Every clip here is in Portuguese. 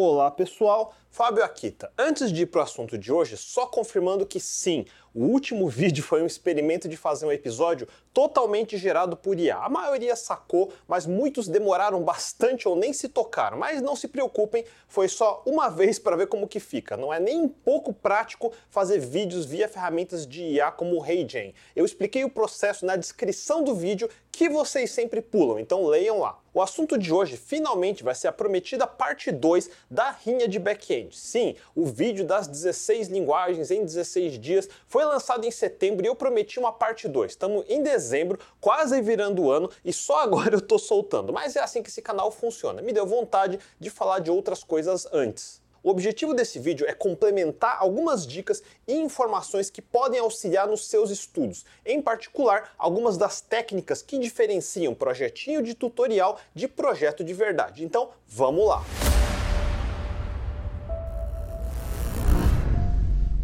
Olá pessoal, Fábio Akita. Antes de ir para o assunto de hoje, só confirmando que sim, o último vídeo foi um experimento de fazer um episódio totalmente gerado por IA. A maioria sacou, mas muitos demoraram bastante ou nem se tocaram. Mas não se preocupem, foi só uma vez para ver como que fica. Não é nem um pouco prático fazer vídeos via ferramentas de IA como o HeyGen. Eu expliquei o processo na descrição do vídeo que vocês sempre pulam, então leiam lá. O assunto de hoje finalmente vai ser a prometida parte 2 da rinha de back-end. Sim, o vídeo das 16 linguagens em 16 dias foi lançado em setembro e eu prometi uma parte 2. Estamos em dezembro, quase virando o ano e só agora eu tô soltando. Mas é assim que esse canal funciona. Me deu vontade de falar de outras coisas antes. O objetivo desse vídeo é complementar algumas dicas e informações que podem auxiliar nos seus estudos, em particular algumas das técnicas que diferenciam projetinho de tutorial de projeto de verdade. Então, vamos lá!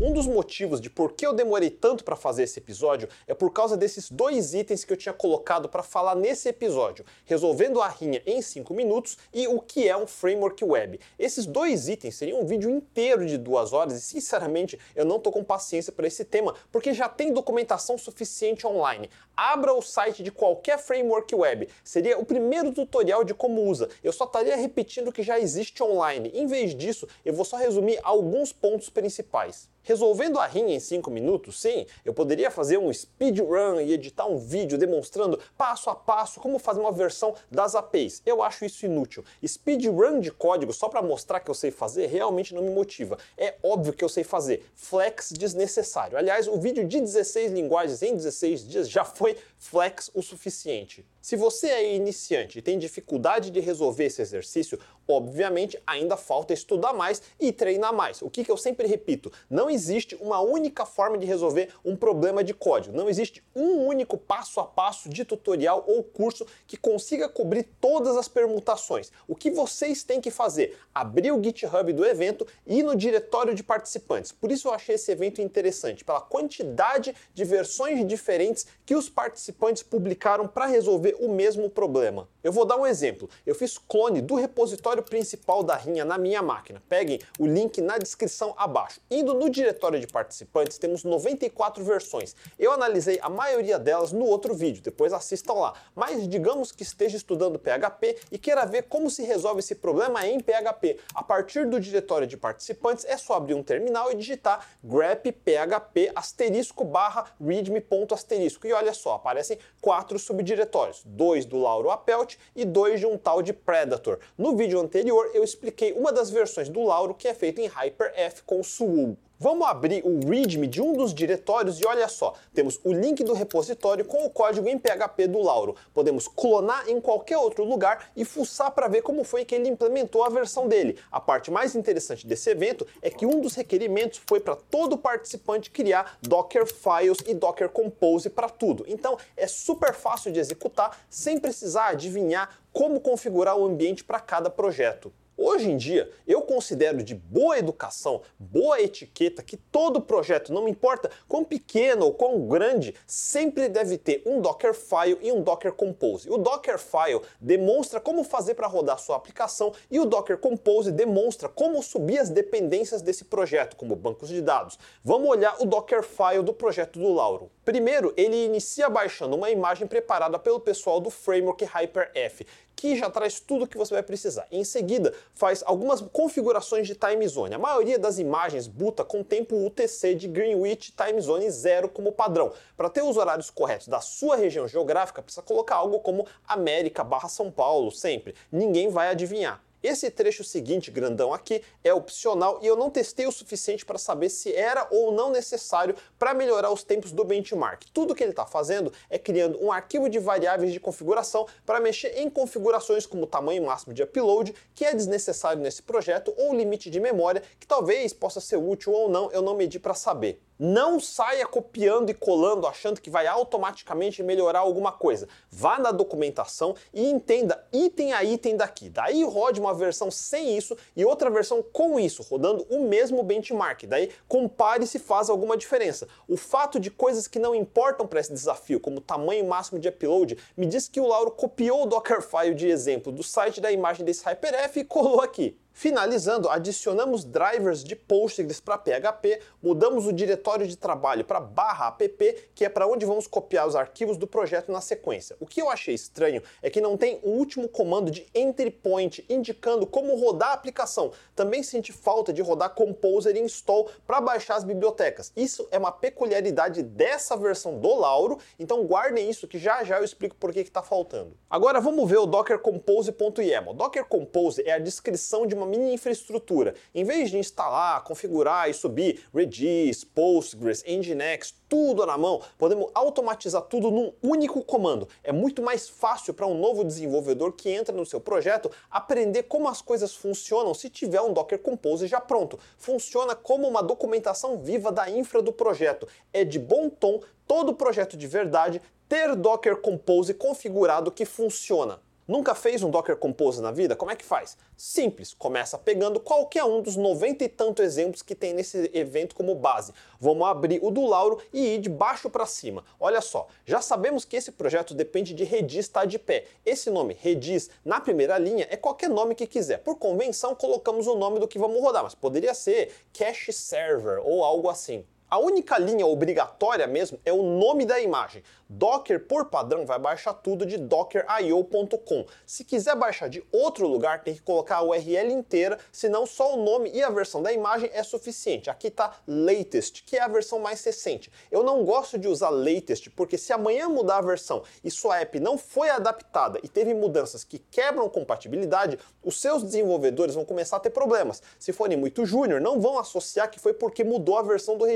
Um dos motivos de por que eu demorei tanto para fazer esse episódio é por causa desses dois itens que eu tinha colocado para falar nesse episódio, resolvendo a rinha em 5 minutos e o que é um framework web. Esses dois itens seriam um vídeo inteiro de duas horas e sinceramente eu não tô com paciência para esse tema porque já tem documentação suficiente online. Abra o site de qualquer framework web, seria o primeiro tutorial de como usa. Eu só estaria repetindo o que já existe online. Em vez disso, eu vou só resumir alguns pontos principais. Resolvendo a rinha em 5 minutos, sim, eu poderia fazer um speedrun e editar um vídeo demonstrando passo a passo como fazer uma versão das APIs. Eu acho isso inútil. Speedrun de código só para mostrar que eu sei fazer realmente não me motiva. É óbvio que eu sei fazer. Flex desnecessário. Aliás, o vídeo de 16 linguagens em 16 dias já foi flex o suficiente. Se você é iniciante e tem dificuldade de resolver esse exercício, obviamente ainda falta estudar mais e treinar mais. O que, que eu sempre repito: não existe uma única forma de resolver um problema de código. Não existe um único passo a passo de tutorial ou curso que consiga cobrir todas as permutações. O que vocês têm que fazer? Abrir o GitHub do evento e ir no diretório de participantes. Por isso eu achei esse evento interessante, pela quantidade de versões diferentes que os participantes publicaram para resolver o mesmo problema. Eu vou dar um exemplo. Eu fiz clone do repositório principal da Rinha na minha máquina. Peguem o link na descrição abaixo. Indo no diretório de participantes, temos 94 versões. Eu analisei a maioria delas no outro vídeo, depois assistam lá. Mas digamos que esteja estudando PHP e queira ver como se resolve esse problema em PHP. A partir do diretório de participantes, é só abrir um terminal e digitar grep php asterisco barra readme.asterisco. E olha só, aparecem quatro subdiretórios dois do Lauro Apelt e dois de um tal de Predator. No vídeo anterior eu expliquei uma das versões do Lauro que é feita em Hyper-F com Suul. Vamos abrir o README de um dos diretórios e olha só, temos o link do repositório com o código em PHP do Lauro. Podemos clonar em qualquer outro lugar e fuçar para ver como foi que ele implementou a versão dele. A parte mais interessante desse evento é que um dos requerimentos foi para todo participante criar Docker Files e Docker Compose para tudo. Então é super fácil de executar sem precisar adivinhar como configurar o ambiente para cada projeto. Hoje em dia, eu considero de boa educação, boa etiqueta que todo projeto, não me importa quão pequeno ou quão grande, sempre deve ter um Dockerfile e um Docker Compose. O Dockerfile demonstra como fazer para rodar sua aplicação e o Docker Compose demonstra como subir as dependências desse projeto, como bancos de dados. Vamos olhar o Dockerfile do projeto do Lauro. Primeiro, ele inicia baixando uma imagem preparada pelo pessoal do framework Hyper-F, que já traz tudo o que você vai precisar. Em seguida, faz algumas configurações de time zone. A maioria das imagens buta com tempo UTC de Greenwich Time Zone 0 como padrão. Para ter os horários corretos da sua região geográfica, precisa colocar algo como América barra São Paulo sempre. Ninguém vai adivinhar. Esse trecho seguinte, grandão aqui, é opcional e eu não testei o suficiente para saber se era ou não necessário para melhorar os tempos do benchmark. Tudo que ele está fazendo é criando um arquivo de variáveis de configuração para mexer em configurações como tamanho máximo de upload, que é desnecessário nesse projeto, ou limite de memória, que talvez possa ser útil ou não, eu não medi para saber. Não saia copiando e colando achando que vai automaticamente melhorar alguma coisa. Vá na documentação e entenda item a item daqui. Daí rode uma versão sem isso e outra versão com isso, rodando o mesmo benchmark. Daí compare se faz alguma diferença. O fato de coisas que não importam para esse desafio, como tamanho máximo de upload, me diz que o Lauro copiou o Dockerfile de exemplo do site da imagem desse HyperF e colou aqui. Finalizando, adicionamos drivers de Postgres para PHP, mudamos o diretório de trabalho para barra app, que é para onde vamos copiar os arquivos do projeto na sequência. O que eu achei estranho é que não tem o último comando de entry point indicando como rodar a aplicação. Também senti falta de rodar Composer e install para baixar as bibliotecas. Isso é uma peculiaridade dessa versão do Lauro, então guardem isso que já já eu explico por que está faltando. Agora vamos ver o Docker Compose.yaml. Docker Compose é a descrição de uma uma mini infraestrutura. Em vez de instalar, configurar e subir Redis, Postgres, Nginx, tudo na mão, podemos automatizar tudo num único comando. É muito mais fácil para um novo desenvolvedor que entra no seu projeto aprender como as coisas funcionam se tiver um Docker Compose já pronto. Funciona como uma documentação viva da infra do projeto. É de bom tom todo projeto de verdade ter Docker Compose configurado que funciona. Nunca fez um Docker Compose na vida? Como é que faz? Simples, começa pegando qualquer um dos 90 e tanto exemplos que tem nesse evento como base. Vamos abrir o do Lauro e ir de baixo para cima. Olha só, já sabemos que esse projeto depende de Redis estar tá de pé. Esse nome, Redis, na primeira linha é qualquer nome que quiser. Por convenção, colocamos o nome do que vamos rodar, mas poderia ser Cache Server ou algo assim. A única linha obrigatória mesmo é o nome da imagem. Docker, por padrão, vai baixar tudo de docker.io.com. Se quiser baixar de outro lugar, tem que colocar a URL inteira, senão só o nome e a versão da imagem é suficiente. Aqui está latest, que é a versão mais recente. Eu não gosto de usar latest, porque se amanhã mudar a versão e sua app não foi adaptada e teve mudanças que quebram compatibilidade, os seus desenvolvedores vão começar a ter problemas. Se forem muito júnior, não vão associar que foi porque mudou a versão do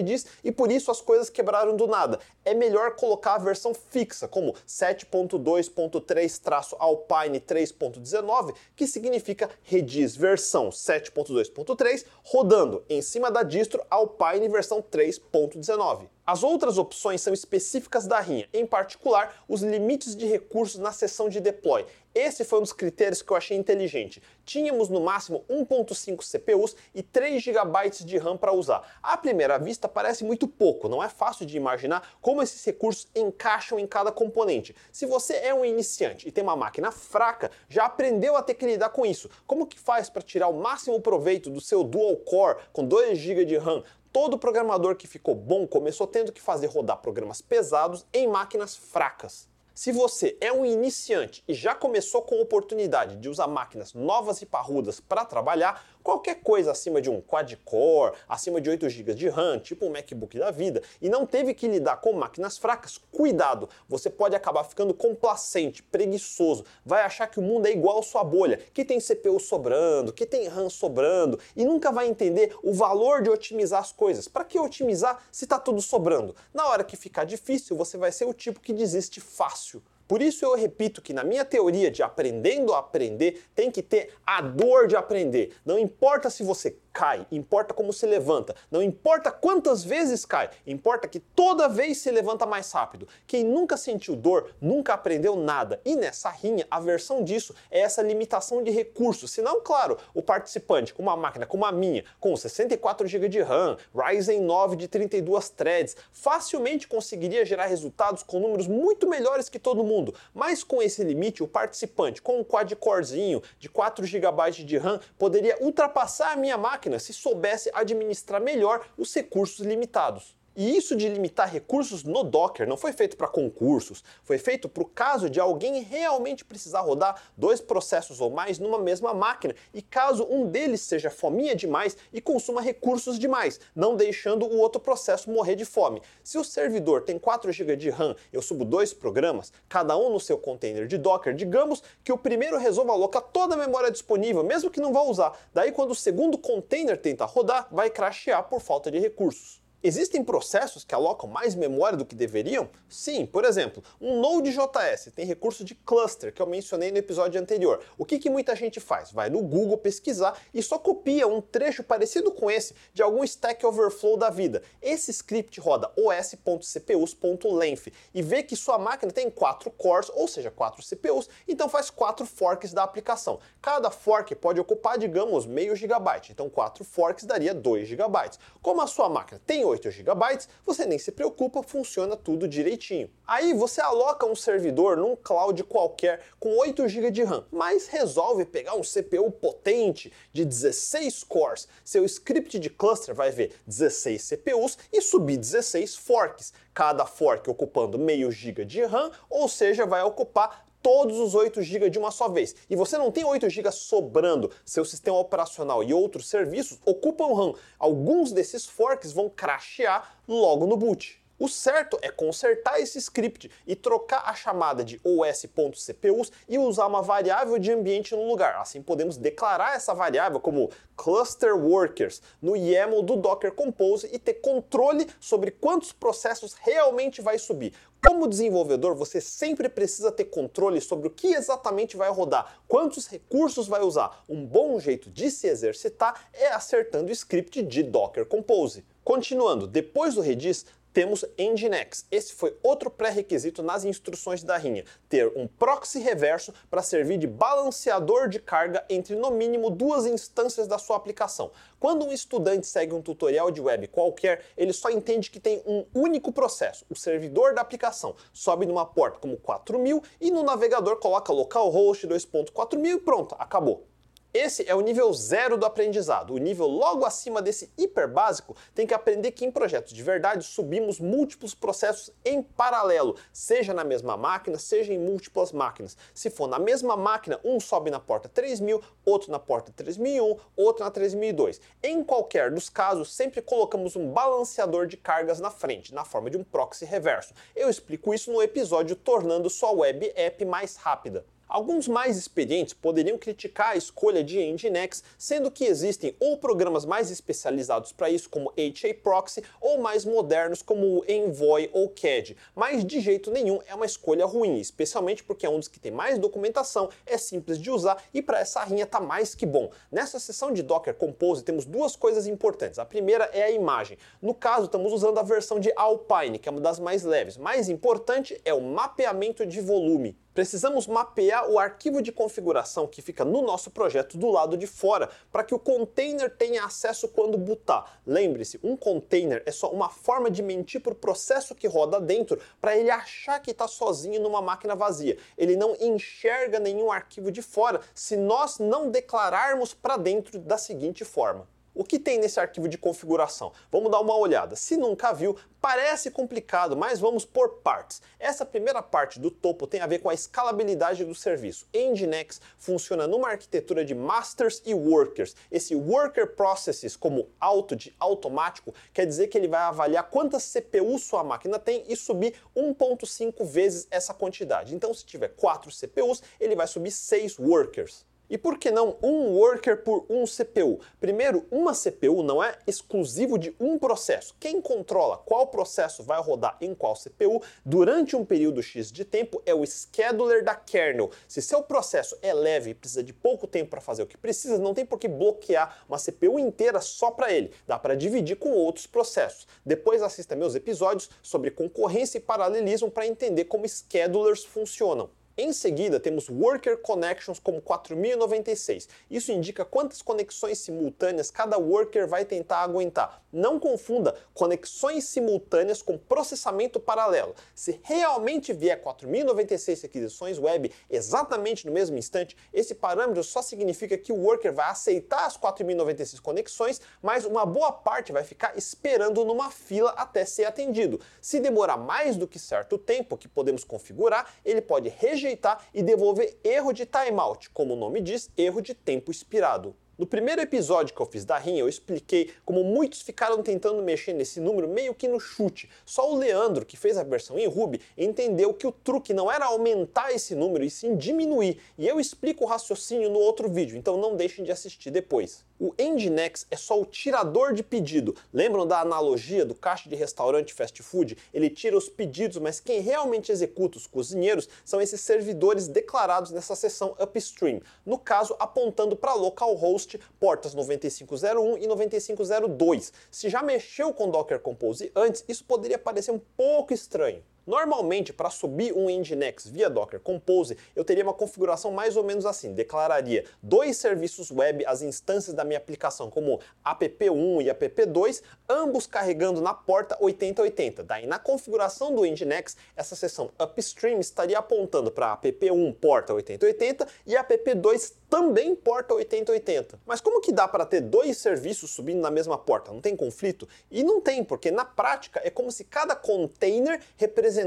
E por isso as coisas quebraram do nada. É melhor colocar a versão fixa, como 7.2.3-Alpine 3.19, que significa Redis versão 7.2.3 rodando em cima da distro Alpine versão 3.19. As outras opções são específicas da rinha, em particular os limites de recursos na seção de deploy. Esse foi um dos critérios que eu achei inteligente. Tínhamos no máximo 1.5 CPUs e 3 GB de RAM para usar. À primeira vista parece muito pouco, não é fácil de imaginar como esses recursos encaixam em cada componente. Se você é um iniciante e tem uma máquina fraca, já aprendeu a ter que lidar com isso. Como que faz para tirar o máximo proveito do seu dual core com 2 GB de RAM, Todo programador que ficou bom começou tendo que fazer rodar programas pesados em máquinas fracas. Se você é um iniciante e já começou com oportunidade de usar máquinas novas e parrudas para trabalhar, qualquer coisa acima de um quad-core, acima de 8 GB de RAM, tipo um MacBook da vida, e não teve que lidar com máquinas fracas, cuidado, você pode acabar ficando complacente, preguiçoso, vai achar que o mundo é igual sua bolha, que tem CPU sobrando, que tem RAM sobrando, e nunca vai entender o valor de otimizar as coisas. Para que otimizar se está tudo sobrando? Na hora que ficar difícil, você vai ser o tipo que desiste fácil. Por isso eu repito que na minha teoria de aprendendo a aprender, tem que ter a dor de aprender. Não importa se você cai, importa como se levanta. Não importa quantas vezes cai, importa que toda vez se levanta mais rápido. Quem nunca sentiu dor, nunca aprendeu nada. E nessa rinha, a versão disso é essa limitação de recursos. Senão, claro, o participante com uma máquina como a minha, com 64 GB de RAM, Ryzen 9 de 32 threads, facilmente conseguiria gerar resultados com números muito melhores que todo mundo. Mas com esse limite, o participante com um quad-corezinho de 4 GB de RAM poderia ultrapassar a minha máquina máquina se soubesse administrar melhor os recursos limitados. E isso de limitar recursos no Docker não foi feito para concursos, foi feito para o caso de alguém realmente precisar rodar dois processos ou mais numa mesma máquina e caso um deles seja fominha demais e consuma recursos demais, não deixando o outro processo morrer de fome. Se o servidor tem 4 GB de RAM, eu subo dois programas, cada um no seu container de Docker, digamos que o primeiro resolva alocar toda a memória disponível, mesmo que não vá usar. Daí quando o segundo container tenta rodar, vai crashear por falta de recursos. Existem processos que alocam mais memória do que deveriam? Sim, por exemplo, um Node.js tem recurso de cluster que eu mencionei no episódio anterior. O que, que muita gente faz? Vai no Google pesquisar e só copia um trecho parecido com esse de algum Stack Overflow da vida. Esse script roda os.cpus.length e vê que sua máquina tem 4 cores, ou seja, 4 CPUs, então faz 4 forks da aplicação. Cada fork pode ocupar, digamos, meio gigabyte, então 4 forks daria 2 gigabytes. Como a sua máquina tem 8 GB, você nem se preocupa, funciona tudo direitinho. Aí você aloca um servidor num cloud qualquer com 8 GB de RAM, mas resolve pegar um CPU potente de 16 cores. Seu script de cluster vai ver 16 CPUs e subir 16 forks, cada fork ocupando meio GB de RAM, ou seja, vai ocupar todos os 8 GB de uma só vez. E você não tem 8 GB sobrando, seu sistema operacional e outros serviços ocupam RAM. Alguns desses forks vão crashear logo no boot. O certo é consertar esse script e trocar a chamada de os.cpus e usar uma variável de ambiente no lugar. Assim podemos declarar essa variável como cluster workers no YAML do Docker Compose e ter controle sobre quantos processos realmente vai subir. Como desenvolvedor, você sempre precisa ter controle sobre o que exatamente vai rodar, quantos recursos vai usar. Um bom jeito de se exercitar é acertando o script de Docker Compose. Continuando, depois do Redis, temos Nginx. Esse foi outro pré-requisito nas instruções da rinha, ter um proxy reverso para servir de balanceador de carga entre no mínimo duas instâncias da sua aplicação. Quando um estudante segue um tutorial de web qualquer, ele só entende que tem um único processo, o servidor da aplicação. Sobe numa porta como 4000 e no navegador coloca localhost 2.4000 e pronto, acabou. Esse é o nível zero do aprendizado. O nível logo acima desse hiper básico tem que aprender que em projetos de verdade subimos múltiplos processos em paralelo, seja na mesma máquina, seja em múltiplas máquinas. Se for na mesma máquina, um sobe na porta 3000, outro na porta 3001, outro na 3002. Em qualquer dos casos, sempre colocamos um balanceador de cargas na frente, na forma de um proxy reverso. Eu explico isso no episódio Tornando sua web app mais rápida. Alguns mais experientes poderiam criticar a escolha de Nginx, sendo que existem ou programas mais especializados para isso, como HAProxy, ou mais modernos, como o Envoy ou CAD. Mas de jeito nenhum é uma escolha ruim, especialmente porque é um dos que tem mais documentação, é simples de usar e para essa rinha tá mais que bom. Nessa seção de Docker Compose temos duas coisas importantes. A primeira é a imagem. No caso, estamos usando a versão de Alpine, que é uma das mais leves. Mais importante é o mapeamento de volume precisamos mapear o arquivo de configuração que fica no nosso projeto do lado de fora para que o container tenha acesso quando bootar. Lembre-se, um container é só uma forma de mentir para o processo que roda dentro para ele achar que está sozinho numa máquina vazia. Ele não enxerga nenhum arquivo de fora se nós não declararmos para dentro da seguinte forma. O que tem nesse arquivo de configuração? Vamos dar uma olhada. Se nunca viu, parece complicado, mas vamos por partes. Essa primeira parte do topo tem a ver com a escalabilidade do serviço. Nginx funciona numa arquitetura de masters e workers. Esse worker processes, como auto de automático, quer dizer que ele vai avaliar quantas CPUs sua máquina tem e subir 1.5 vezes essa quantidade. Então, se tiver 4 CPUs, ele vai subir 6 workers. E por que não um worker por um CPU? Primeiro, uma CPU não é exclusivo de um processo. Quem controla qual processo vai rodar em qual CPU durante um período X de tempo é o scheduler da kernel. Se seu processo é leve e precisa de pouco tempo para fazer o que precisa, não tem por que bloquear uma CPU inteira só para ele. Dá para dividir com outros processos. Depois assista meus episódios sobre concorrência e paralelismo para entender como schedulers funcionam. Em seguida, temos Worker Connections como 4096. Isso indica quantas conexões simultâneas cada worker vai tentar aguentar. Não confunda conexões simultâneas com processamento paralelo. Se realmente vier 4096 requisições web exatamente no mesmo instante, esse parâmetro só significa que o worker vai aceitar as 4096 conexões, mas uma boa parte vai ficar esperando numa fila até ser atendido. Se demorar mais do que certo tempo que podemos configurar, ele pode rejeitar rejeitar e devolver erro de timeout, como o nome diz, erro de tempo expirado. No primeiro episódio que eu fiz da rinha, eu expliquei como muitos ficaram tentando mexer nesse número meio que no chute. Só o Leandro, que fez a versão em Ruby, entendeu que o truque não era aumentar esse número e sim diminuir. E eu explico o raciocínio no outro vídeo, então não deixem de assistir depois. O Nginx é só o tirador de pedido. Lembram da analogia do caixa de restaurante fast food? Ele tira os pedidos, mas quem realmente executa os cozinheiros são esses servidores declarados nessa seção upstream. No caso, apontando para localhost portas 9501 e 9502. Se já mexeu com Docker Compose antes, isso poderia parecer um pouco estranho. Normalmente, para subir um Nginx via Docker Compose, eu teria uma configuração mais ou menos assim. Declararia dois serviços web, as instâncias da minha aplicação, como app1 e app2, ambos carregando na porta 8080. Daí, na configuração do Nginx, essa seção upstream estaria apontando para app1 porta 8080 e app2 também porta 8080. Mas como que dá para ter dois serviços subindo na mesma porta? Não tem conflito? E não tem, porque na prática é como se cada container representasse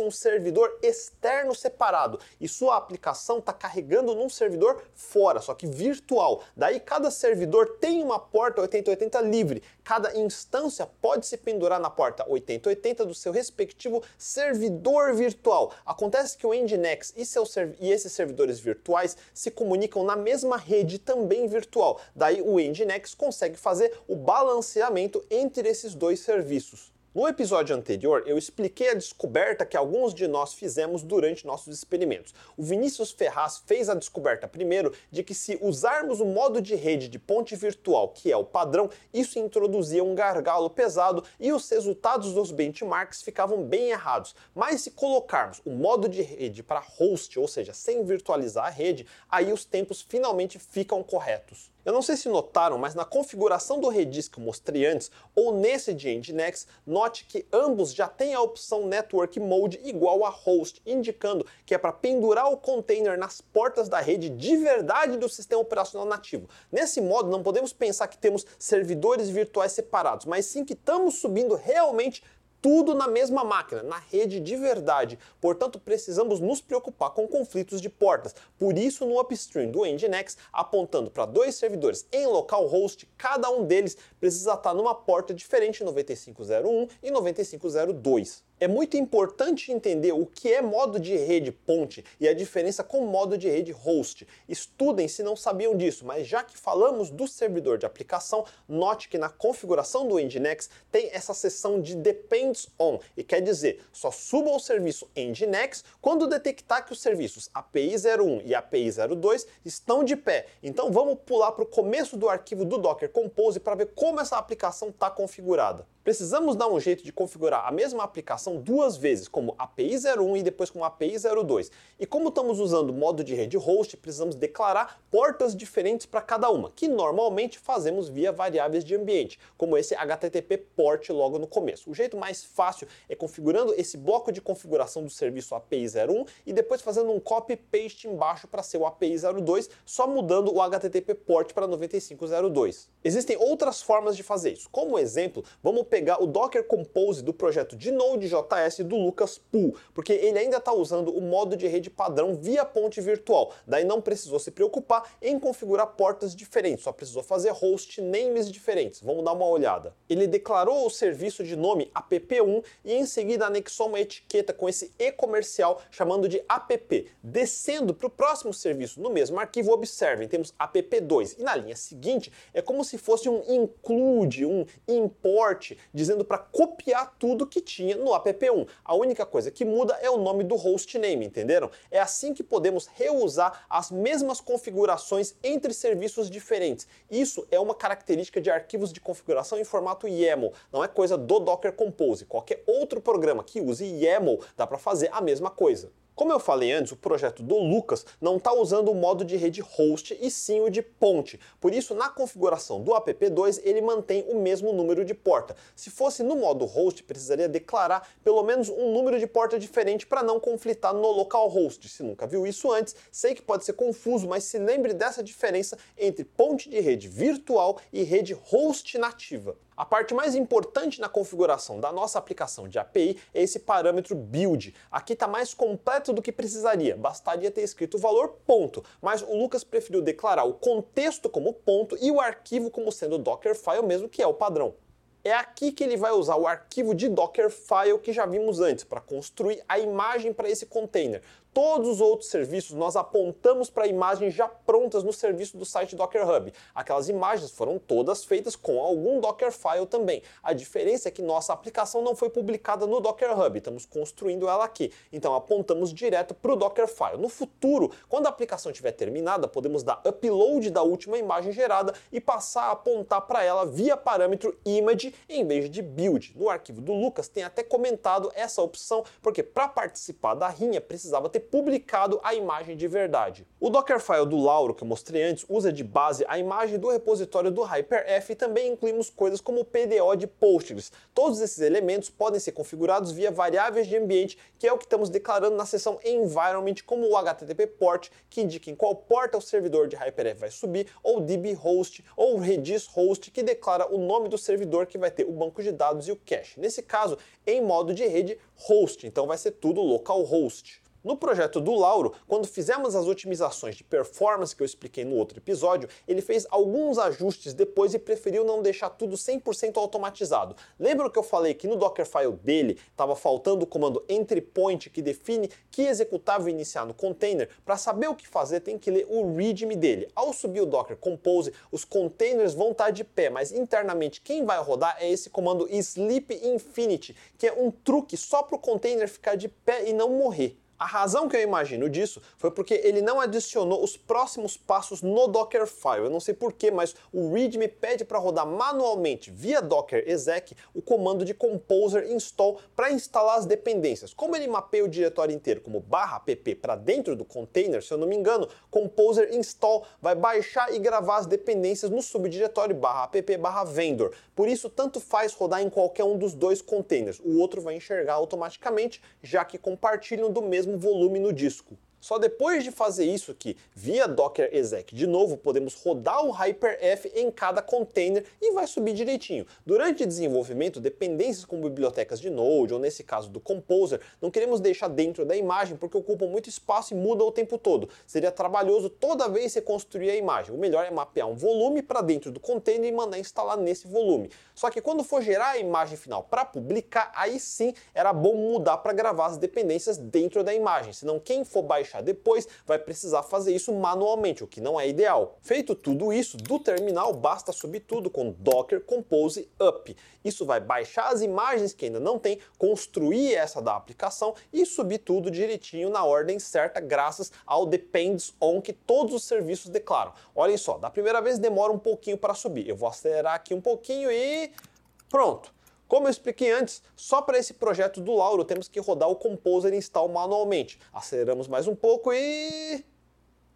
um servidor externo separado e sua aplicação está carregando num servidor fora, só que virtual. Daí cada servidor tem uma porta 8080 livre. Cada instância pode se pendurar na porta 8080 do seu respectivo servidor virtual. Acontece que o Nginx e, seus e esses servidores virtuais se comunicam na mesma rede também virtual. Daí o Nginx consegue fazer o balanceamento entre esses dois serviços. No episódio anterior, eu expliquei a descoberta que alguns de nós fizemos durante nossos experimentos. O Vinícius Ferraz fez a descoberta primeiro de que se usarmos o modo de rede de ponte virtual, que é o padrão, isso introduzia um gargalo pesado e os resultados dos benchmarks ficavam bem errados. Mas se colocarmos o modo de rede para host, ou seja, sem virtualizar a rede, aí os tempos finalmente ficam corretos. Eu não sei se notaram, mas na configuração do Redis que eu mostrei antes, ou nesse de Nginx, note que ambos já têm a opção Network Mode igual a Host, indicando que é para pendurar o container nas portas da rede de verdade do sistema operacional nativo. Nesse modo, não podemos pensar que temos servidores virtuais separados, mas sim que estamos subindo realmente tudo na mesma máquina, na rede de verdade. Portanto, precisamos nos preocupar com conflitos de portas. Por isso, no upstream do Nginx, apontando para dois servidores em localhost, cada um deles precisa estar numa porta diferente 9501 e 9502 é muito importante entender o que é modo de rede ponte e a diferença com modo de rede host. Estudem se não sabiam disso, mas já que falamos do servidor de aplicação, note que na configuração do Nginx tem essa seção de Depends On, e quer dizer, só suba o serviço Nginx quando detectar que os serviços API 01 e API 02 estão de pé. Então vamos pular para o começo do arquivo do Docker Compose para ver como essa aplicação está configurada. Precisamos dar um jeito de configurar a mesma aplicação duas vezes, como API 01 e depois como API 02. E como estamos usando modo de rede host, precisamos declarar portas diferentes para cada uma, que normalmente fazemos via variáveis de ambiente, como esse HTTP port logo no começo. O jeito mais fácil é configurando esse bloco de configuração do serviço API 01 e depois fazendo um copy paste embaixo para ser o API 02, só mudando o HTTP port para 9502. Existem outras formas de fazer isso. Como exemplo, vamos pegar o Docker Compose do projeto de Node.js do Lucas Pool, porque ele ainda está usando o modo de rede padrão via ponte virtual. Daí não precisou se preocupar em configurar portas diferentes, só precisou fazer host names diferentes. Vamos dar uma olhada. Ele declarou o serviço de nome app1 e em seguida anexou uma etiqueta com esse e comercial chamando de app. Descendo para o próximo serviço no mesmo arquivo, observem, temos app2 e na linha seguinte é como se fosse um include, um import dizendo para copiar tudo que tinha no app1. A única coisa que muda é o nome do hostname, entenderam? É assim que podemos reusar as mesmas configurações entre serviços diferentes. Isso é uma característica de arquivos de configuração em formato YAML, não é coisa do Docker Compose. Qualquer outro programa que use YAML dá para fazer a mesma coisa. Como eu falei antes, o projeto do Lucas não está usando o modo de rede host e sim o de ponte. Por isso, na configuração do app2, ele mantém o mesmo número de porta. Se fosse no modo host, precisaria declarar pelo menos um número de porta diferente para não conflitar no localhost. Se nunca viu isso antes, sei que pode ser confuso, mas se lembre dessa diferença entre ponte de rede virtual e rede host nativa. A parte mais importante na configuração da nossa aplicação de API é esse parâmetro build. Aqui está mais completo do que precisaria, bastaria ter escrito o valor ponto, mas o Lucas preferiu declarar o contexto como ponto e o arquivo como sendo Dockerfile mesmo, que é o padrão. É aqui que ele vai usar o arquivo de Dockerfile que já vimos antes para construir a imagem para esse container. Todos os outros serviços nós apontamos para imagens já prontas no serviço do site Docker Hub. Aquelas imagens foram todas feitas com algum Dockerfile também. A diferença é que nossa aplicação não foi publicada no Docker Hub, estamos construindo ela aqui. Então apontamos direto para o Dockerfile. No futuro, quando a aplicação estiver terminada, podemos dar upload da última imagem gerada e passar a apontar para ela via parâmetro image em vez de build. No arquivo do Lucas tem até comentado essa opção, porque para participar da rinha precisava ter ter publicado a imagem de verdade. O Dockerfile do Lauro, que eu mostrei antes, usa de base a imagem do repositório do HyperF e também incluímos coisas como o PDO de Postgres. Todos esses elementos podem ser configurados via variáveis de ambiente, que é o que estamos declarando na seção Environment, como o HTTP port, que indica em qual porta o servidor de HyperF vai subir, ou DB host, ou Redis host, que declara o nome do servidor que vai ter o banco de dados e o cache. Nesse caso, em modo de rede, host, então vai ser tudo localhost. No projeto do Lauro, quando fizemos as otimizações de performance que eu expliquei no outro episódio, ele fez alguns ajustes depois e preferiu não deixar tudo 100% automatizado. Lembra que eu falei que no Dockerfile dele estava faltando o comando entryPoint que define que executável iniciar no container? Para saber o que fazer, tem que ler o README dele. Ao subir o Docker Compose, os containers vão estar de pé, mas internamente quem vai rodar é esse comando sleep infinity, que é um truque só para o container ficar de pé e não morrer. A razão que eu imagino disso foi porque ele não adicionou os próximos passos no Dockerfile. Eu não sei porquê, mas o README pede para rodar manualmente via Docker exec o comando de composer install para instalar as dependências. Como ele mapeia o diretório inteiro como barra app para dentro do container, se eu não me engano, composer install vai baixar e gravar as dependências no subdiretório barra app barra vendor. Por isso, tanto faz rodar em qualquer um dos dois containers. O outro vai enxergar automaticamente, já que compartilham do mesmo mesmo volume no disco. Só depois de fazer isso aqui, via Docker exec de novo, podemos rodar o HyperF em cada container e vai subir direitinho. Durante desenvolvimento, dependências como bibliotecas de Node, ou nesse caso do Composer, não queremos deixar dentro da imagem porque ocupam muito espaço e mudam o tempo todo. Seria trabalhoso toda vez você construir a imagem. O melhor é mapear um volume para dentro do container e mandar instalar nesse volume. Só que quando for gerar a imagem final para publicar, aí sim era bom mudar para gravar as dependências dentro da imagem. Senão quem for baixar baixar depois, vai precisar fazer isso manualmente, o que não é ideal. Feito tudo isso, do terminal basta subir tudo com Docker Compose Up. Isso vai baixar as imagens que ainda não tem, construir essa da aplicação e subir tudo direitinho na ordem certa, graças ao Depends On que todos os serviços declaram. Olhem só, da primeira vez demora um pouquinho para subir. Eu vou acelerar aqui um pouquinho e pronto. Como eu expliquei antes, só para esse projeto do Lauro temos que rodar o Composer Install manualmente. Aceleramos mais um pouco e...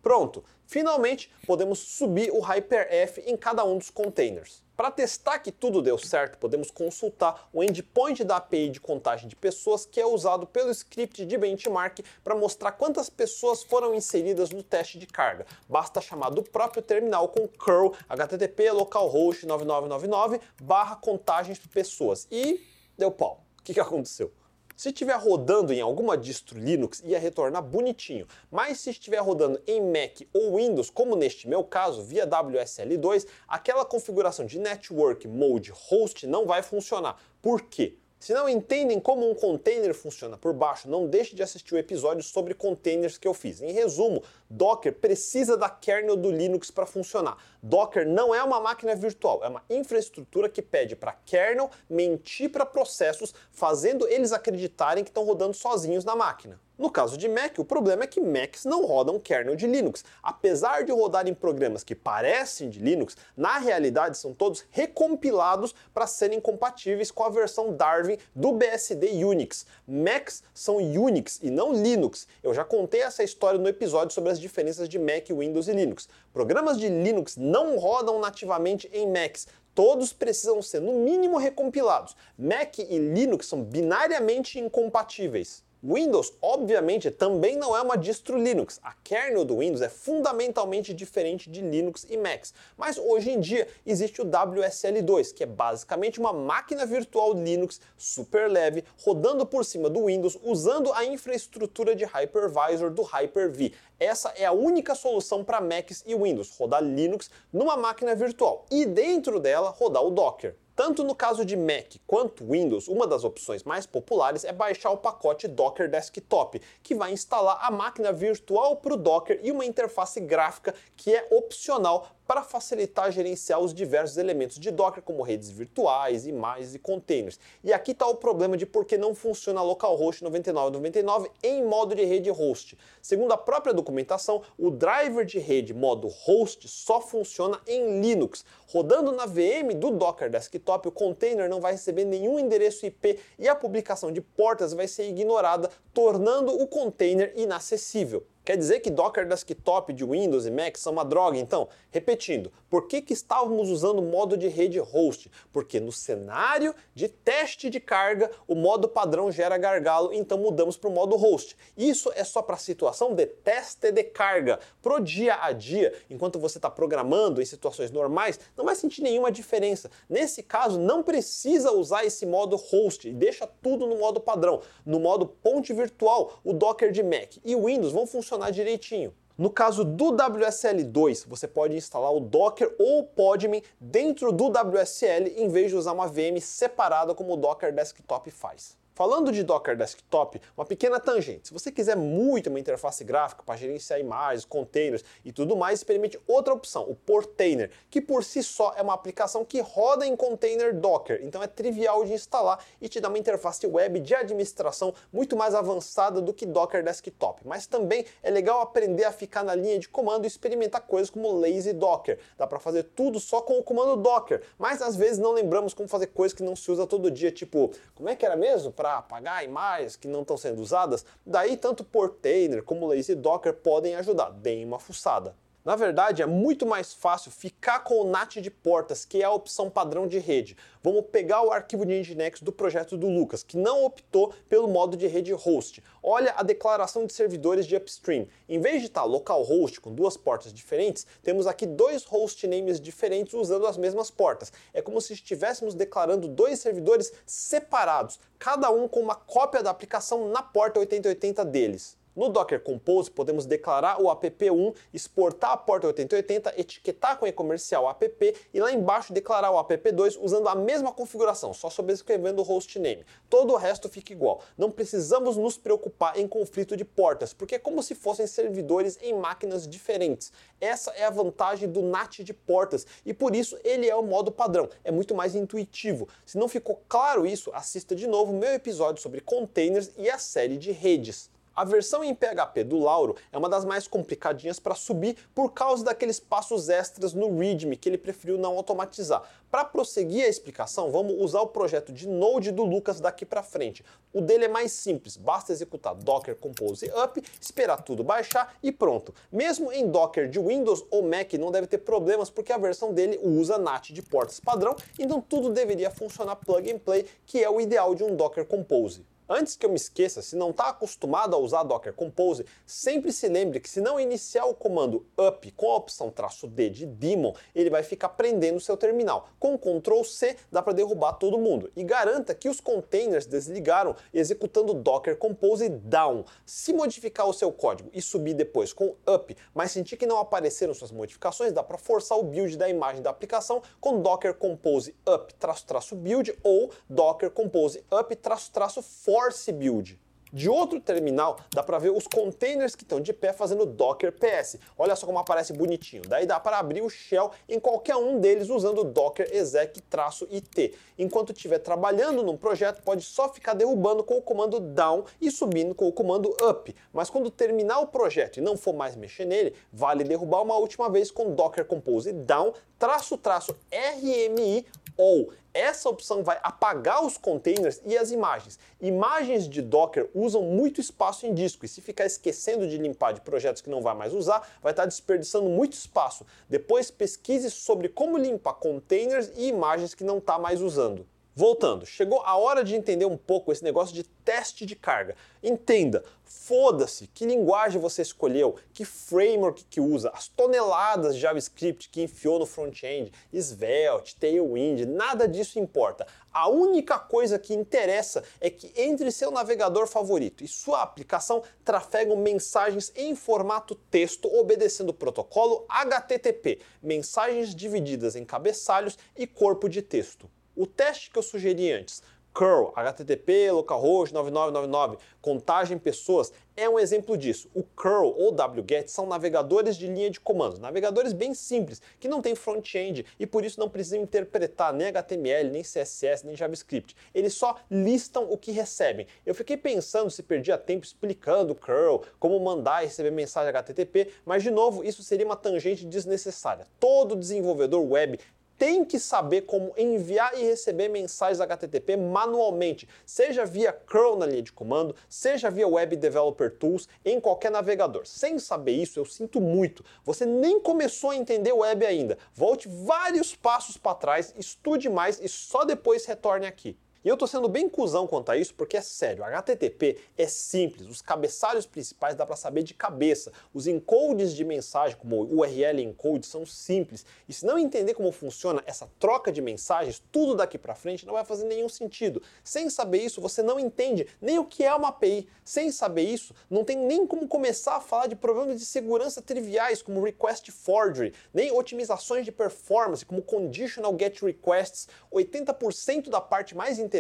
Pronto! Finalmente, podemos subir o HyperF em cada um dos containers. Para testar que tudo deu certo, podemos consultar o endpoint da API de contagem de pessoas que é usado pelo script de benchmark para mostrar quantas pessoas foram inseridas no teste de carga. Basta chamar do próprio terminal com curl http localhost 9999 barra contagens pessoas e deu pau. O que, que aconteceu? Se estiver rodando em alguma distro Linux, ia retornar bonitinho. Mas se estiver rodando em Mac ou Windows, como neste meu caso, via WSL2, aquela configuração de Network Mode Host não vai funcionar. Por quê? Se não entendem como um container funciona por baixo, não deixe de assistir o episódio sobre containers que eu fiz. Em resumo, Docker precisa da kernel do Linux para funcionar. Docker não é uma máquina virtual, é uma infraestrutura que pede para kernel mentir para processos, fazendo eles acreditarem que estão rodando sozinhos na máquina. No caso de Mac, o problema é que Macs não rodam kernel de Linux. Apesar de rodarem programas que parecem de Linux, na realidade são todos recompilados para serem compatíveis com a versão Darwin do BSD Unix. Macs são Unix e não Linux. Eu já contei essa história no episódio sobre as diferenças de Mac, Windows e Linux. Programas de Linux não rodam nativamente em Macs, todos precisam ser no mínimo recompilados. Mac e Linux são binariamente incompatíveis. Windows, obviamente, também não é uma distro Linux. A kernel do Windows é fundamentalmente diferente de Linux e Macs. Mas hoje em dia existe o WSL2, que é basicamente uma máquina virtual Linux super leve, rodando por cima do Windows usando a infraestrutura de hypervisor do Hyper-V. Essa é a única solução para Macs e Windows, rodar Linux numa máquina virtual e dentro dela rodar o Docker. Tanto no caso de Mac quanto Windows, uma das opções mais populares é baixar o pacote Docker Desktop, que vai instalar a máquina virtual para o Docker e uma interface gráfica que é opcional para facilitar gerenciar os diversos elementos de Docker, como redes virtuais, imagens e containers. E aqui está o problema de por que não funciona localhost 9999 em modo de rede host. Segundo a própria documentação, o driver de rede modo host só funciona em Linux. Rodando na VM do Docker Desktop, o container não vai receber nenhum endereço IP e a publicação de portas vai ser ignorada, tornando o container inacessível. Quer dizer que Docker Desktop de Windows e Mac são uma droga, então? Repetindo, por que, que estávamos usando o modo de rede host? Porque no cenário de teste de carga, o modo padrão gera gargalo, então mudamos para o modo host. Isso é só para a situação de teste de carga. Pro dia a dia, enquanto você está programando em situações normais, não vai sentir nenhuma diferença. Nesse caso, não precisa usar esse modo host e deixa tudo no modo padrão. No modo ponte virtual, o Docker de Mac e Windows vão funcionar funcionar direitinho. No caso do WSL2, você pode instalar o Docker ou o Podman dentro do WSL em vez de usar uma VM separada como o Docker Desktop faz. Falando de Docker Desktop, uma pequena tangente. Se você quiser muito uma interface gráfica para gerenciar imagens, containers e tudo mais, experimente outra opção, o Portainer, que por si só é uma aplicação que roda em container Docker, então é trivial de instalar e te dá uma interface web de administração muito mais avançada do que Docker Desktop. Mas também é legal aprender a ficar na linha de comando e experimentar coisas como Lazy Docker. Dá para fazer tudo só com o comando Docker, mas às vezes não lembramos como fazer coisas que não se usa todo dia, tipo, como é que era mesmo? Para apagar imagens que não estão sendo usadas, daí tanto Portainer como Lazy Docker podem ajudar. Deem uma fuçada. Na verdade, é muito mais fácil ficar com o NAT de portas, que é a opção padrão de rede. Vamos pegar o arquivo de Nginx do projeto do Lucas, que não optou pelo modo de rede host. Olha a declaração de servidores de upstream. Em vez de estar localhost com duas portas diferentes, temos aqui dois hostnames diferentes usando as mesmas portas. É como se estivéssemos declarando dois servidores separados, cada um com uma cópia da aplicação na porta 8080 deles. No Docker Compose, podemos declarar o app1, exportar a porta 8080, etiquetar com e-comercial app e lá embaixo declarar o app2 usando a mesma configuração, só sobrescrevendo o hostname. Todo o resto fica igual. Não precisamos nos preocupar em conflito de portas, porque é como se fossem servidores em máquinas diferentes. Essa é a vantagem do NAT de portas e por isso ele é o modo padrão. É muito mais intuitivo. Se não ficou claro isso, assista de novo meu episódio sobre containers e a série de redes. A versão em PHP do Lauro é uma das mais complicadinhas para subir por causa daqueles passos extras no README que ele preferiu não automatizar. Para prosseguir a explicação, vamos usar o projeto de Node do Lucas daqui para frente. O dele é mais simples, basta executar Docker Compose Up, esperar tudo baixar e pronto. Mesmo em Docker de Windows ou Mac não deve ter problemas porque a versão dele usa NAT de portas padrão, então tudo deveria funcionar plug and play, que é o ideal de um Docker Compose. Antes que eu me esqueça, se não está acostumado a usar Docker Compose, sempre se lembre que se não iniciar o comando up com a opção "-d de daemon, ele vai ficar prendendo o seu terminal. Com Ctrl C dá para derrubar todo mundo. E garanta que os containers desligaram executando Docker Compose down. Se modificar o seu código e subir depois com up, mas sentir que não apareceram suas modificações, dá para forçar o build da imagem da aplicação com Docker Compose up-build ou Docker Compose up-force Force Build. De outro terminal, dá para ver os containers que estão de pé fazendo Docker PS. Olha só como aparece bonitinho. Daí dá para abrir o shell em qualquer um deles usando Docker exec-it. Enquanto estiver trabalhando num projeto, pode só ficar derrubando com o comando down e subindo com o comando up. Mas quando terminar o projeto e não for mais mexer nele, vale derrubar uma última vez com Docker Compose down traço traço RMI ou essa opção vai apagar os containers e as imagens. Imagens de Docker usam muito espaço em disco e se ficar esquecendo de limpar de projetos que não vai mais usar, vai estar desperdiçando muito espaço. Depois pesquise sobre como limpar containers e imagens que não está mais usando. Voltando, chegou a hora de entender um pouco esse negócio de teste de carga. Entenda, foda-se que linguagem você escolheu, que framework que usa, as toneladas de JavaScript que enfiou no front-end, Svelte, Tailwind, nada disso importa. A única coisa que interessa é que entre seu navegador favorito e sua aplicação trafegam mensagens em formato texto obedecendo o protocolo HTTP, mensagens divididas em cabeçalhos e corpo de texto. O teste que eu sugeri antes, curl, HTTP, localhost 9999, contagem pessoas, é um exemplo disso. O curl ou wget são navegadores de linha de comando, navegadores bem simples, que não têm front-end e por isso não precisam interpretar nem HTML, nem CSS, nem JavaScript. Eles só listam o que recebem. Eu fiquei pensando se perdia tempo explicando curl, como mandar e receber mensagem HTTP, mas de novo, isso seria uma tangente desnecessária. Todo desenvolvedor web tem que saber como enviar e receber mensagens HTTP manualmente, seja via curl na linha de comando, seja via Web Developer Tools, em qualquer navegador. Sem saber isso, eu sinto muito. Você nem começou a entender web ainda. Volte vários passos para trás, estude mais e só depois retorne aqui. E eu tô sendo bem cuzão quanto a isso porque é sério, HTTP é simples, os cabeçalhos principais dá para saber de cabeça. Os encodes de mensagem, como URL encode, são simples. E se não entender como funciona essa troca de mensagens, tudo daqui para frente não vai fazer nenhum sentido. Sem saber isso, você não entende nem o que é uma API. Sem saber isso, não tem nem como começar a falar de problemas de segurança triviais, como request forgery, nem otimizações de performance, como conditional get requests. 80% da parte mais interessante,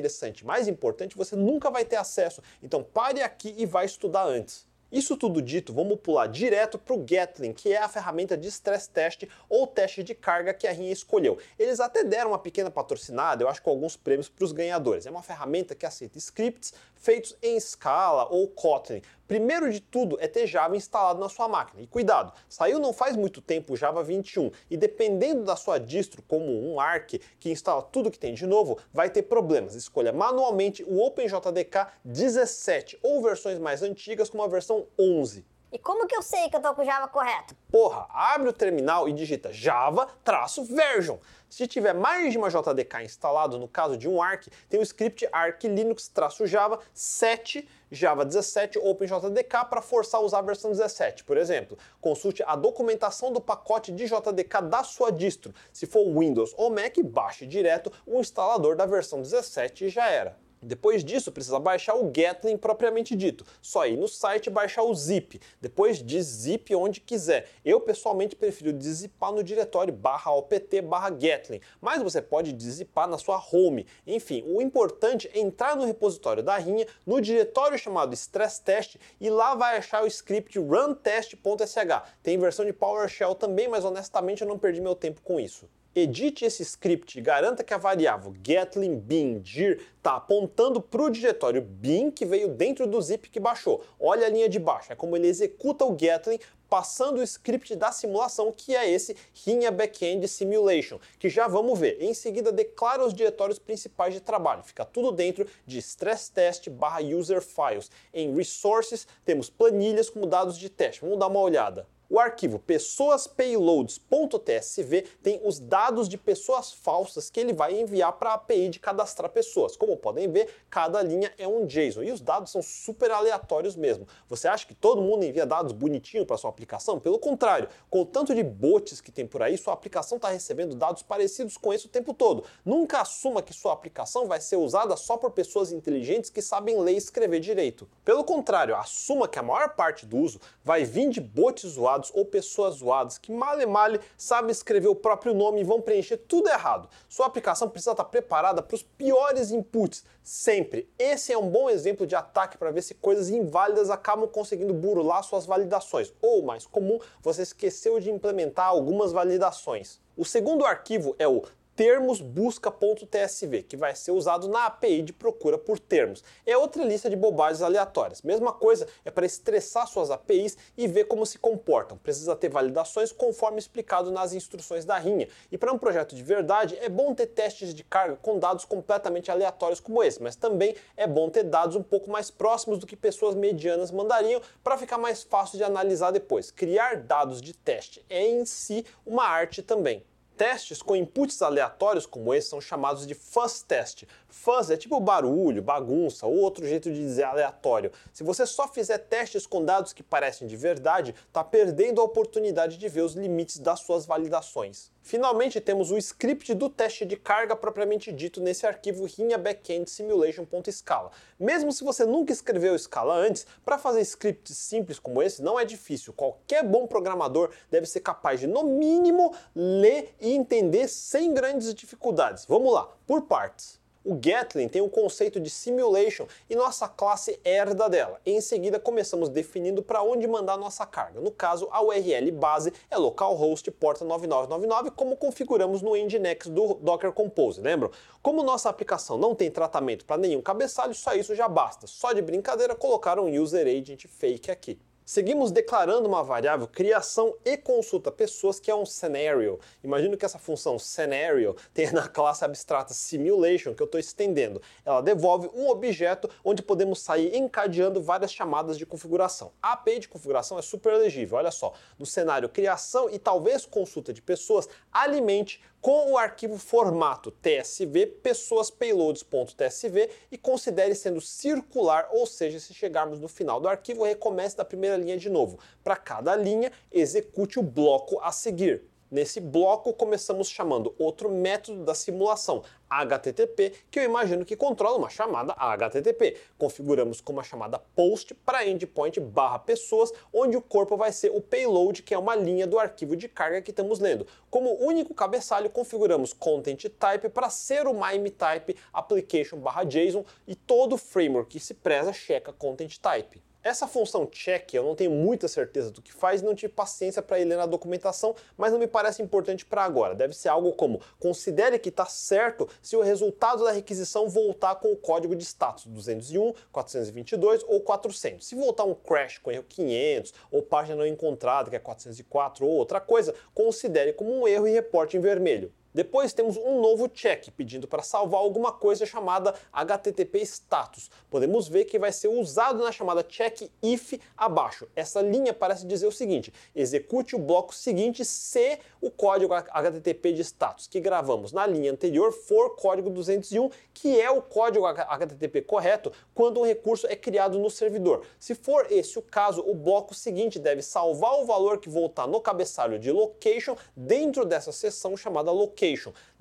mais importante, você nunca vai ter acesso. Então pare aqui e vá estudar antes. Isso tudo dito, vamos pular direto para o Gatling, que é a ferramenta de stress test ou teste de carga que a Rinha escolheu. Eles até deram uma pequena patrocinada, eu acho com alguns prêmios para os ganhadores. É uma ferramenta que aceita scripts feitos em Scala ou Kotlin. Primeiro de tudo é ter Java instalado na sua máquina. E cuidado, saiu não faz muito tempo o Java 21 e dependendo da sua distro, como um Arc, que instala tudo que tem de novo, vai ter problemas. Escolha manualmente o OpenJDK 17 ou versões mais antigas como a versão 11. E como que eu sei que eu tô com o Java correto? Porra, abre o terminal e digita java-version. Se tiver mais de uma JDK instalado, no caso de um ARC, tem o script arc linux-java 7 Java 17 OpenJDK para forçar a usar a versão 17, por exemplo. Consulte a documentação do pacote de JDK da sua distro. Se for Windows ou Mac, baixe direto o instalador da versão 17 e já era. Depois disso, precisa baixar o Gatling propriamente dito. Só ir no site e baixar o zip. Depois diz zip onde quiser. Eu pessoalmente prefiro dizipar no diretório barra opt barra Gatling, mas você pode dizipar na sua home. Enfim, o importante é entrar no repositório da Rinha, no diretório chamado Stress Test, e lá vai achar o script runtest.sh. Tem versão de PowerShell também, mas honestamente eu não perdi meu tempo com isso edite esse script e garanta que a variável Gatling bin dir está apontando para o diretório bin que veio dentro do zip que baixou. Olha a linha de baixo, é como ele executa o Gatling passando o script da simulação, que é esse Rinha Backend Simulation, que já vamos ver. Em seguida, declara os diretórios principais de trabalho. Fica tudo dentro de stress test barra user files. Em resources, temos planilhas como dados de teste. Vamos dar uma olhada. O arquivo pessoaspayloads.tsv tem os dados de pessoas falsas que ele vai enviar para a API de cadastrar pessoas. Como podem ver, cada linha é um JSON e os dados são super aleatórios mesmo. Você acha que todo mundo envia dados bonitinho para sua aplicação? Pelo contrário, com o tanto de bots que tem por aí, sua aplicação está recebendo dados parecidos com esse o tempo todo. Nunca assuma que sua aplicação vai ser usada só por pessoas inteligentes que sabem ler e escrever direito. Pelo contrário, assuma que a maior parte do uso vai vir de bots zoados zoados ou pessoas zoadas que male male sabem escrever o próprio nome e vão preencher tudo errado. Sua aplicação precisa estar preparada para os piores inputs, sempre. Esse é um bom exemplo de ataque para ver se coisas inválidas acabam conseguindo burlar suas validações. Ou, mais comum, você esqueceu de implementar algumas validações. O segundo arquivo é o termosbusca.tsv, que vai ser usado na API de procura por termos. É outra lista de bobagens aleatórias. Mesma coisa é para estressar suas APIs e ver como se comportam. Precisa ter validações conforme explicado nas instruções da rinha. E para um projeto de verdade, é bom ter testes de carga com dados completamente aleatórios como esse, mas também é bom ter dados um pouco mais próximos do que pessoas medianas mandariam para ficar mais fácil de analisar depois. Criar dados de teste é em si uma arte também. Testes com inputs aleatórios como esse são chamados de fuzz test. Fuzz é tipo barulho, bagunça ou outro jeito de dizer aleatório. Se você só fizer testes com dados que parecem de verdade, está perdendo a oportunidade de ver os limites das suas validações. Finalmente temos o script do teste de carga propriamente dito nesse arquivo rinha backend simulation.scala. Mesmo se você nunca escreveu Scala antes, para fazer scripts simples como esse não é difícil. Qualquer bom programador deve ser capaz de, no mínimo, ler e entender sem grandes dificuldades. Vamos lá, por partes. O Gatling tem o um conceito de simulation e nossa classe herda dela. Em seguida, começamos definindo para onde mandar nossa carga. No caso, a URL base é localhost porta 9999, como configuramos no Nginx do Docker Compose, lembram? Como nossa aplicação não tem tratamento para nenhum cabeçalho, só isso já basta. Só de brincadeira, colocar um user agent fake aqui. Seguimos declarando uma variável criação e consulta pessoas que é um scenario. Imagino que essa função scenario tenha na classe abstrata simulation que eu estou estendendo. Ela devolve um objeto onde podemos sair encadeando várias chamadas de configuração. A API de configuração é super legível. Olha só, no cenário criação e talvez consulta de pessoas, alimente com o arquivo formato tsv pessoaspayloads.tsv e considere sendo circular, ou seja, se chegarmos no final do arquivo, recomece da primeira linha de novo. Para cada linha, execute o bloco a seguir. Nesse bloco, começamos chamando outro método da simulação, HTTP, que eu imagino que controla uma chamada HTTP. Configuramos com uma chamada post para endpoint barra pessoas, onde o corpo vai ser o payload, que é uma linha do arquivo de carga que estamos lendo. Como único cabeçalho, configuramos content type para ser o MIME type application barra JSON e todo framework que se preza checa content type. Essa função check eu não tenho muita certeza do que faz e não tive paciência para ler na documentação, mas não me parece importante para agora. Deve ser algo como considere que está certo se o resultado da requisição voltar com o código de status 201, 422 ou 400. Se voltar um crash com erro 500 ou página não encontrada que é 404 ou outra coisa, considere como um erro e reporte em vermelho. Depois temos um novo check pedindo para salvar alguma coisa chamada HTTP status. Podemos ver que vai ser usado na chamada check if abaixo. Essa linha parece dizer o seguinte: execute o bloco seguinte se o código HTTP de status que gravamos na linha anterior for código 201, que é o código HTTP correto quando um recurso é criado no servidor. Se for esse o caso, o bloco seguinte deve salvar o valor que voltar no cabeçalho de location dentro dessa seção chamada location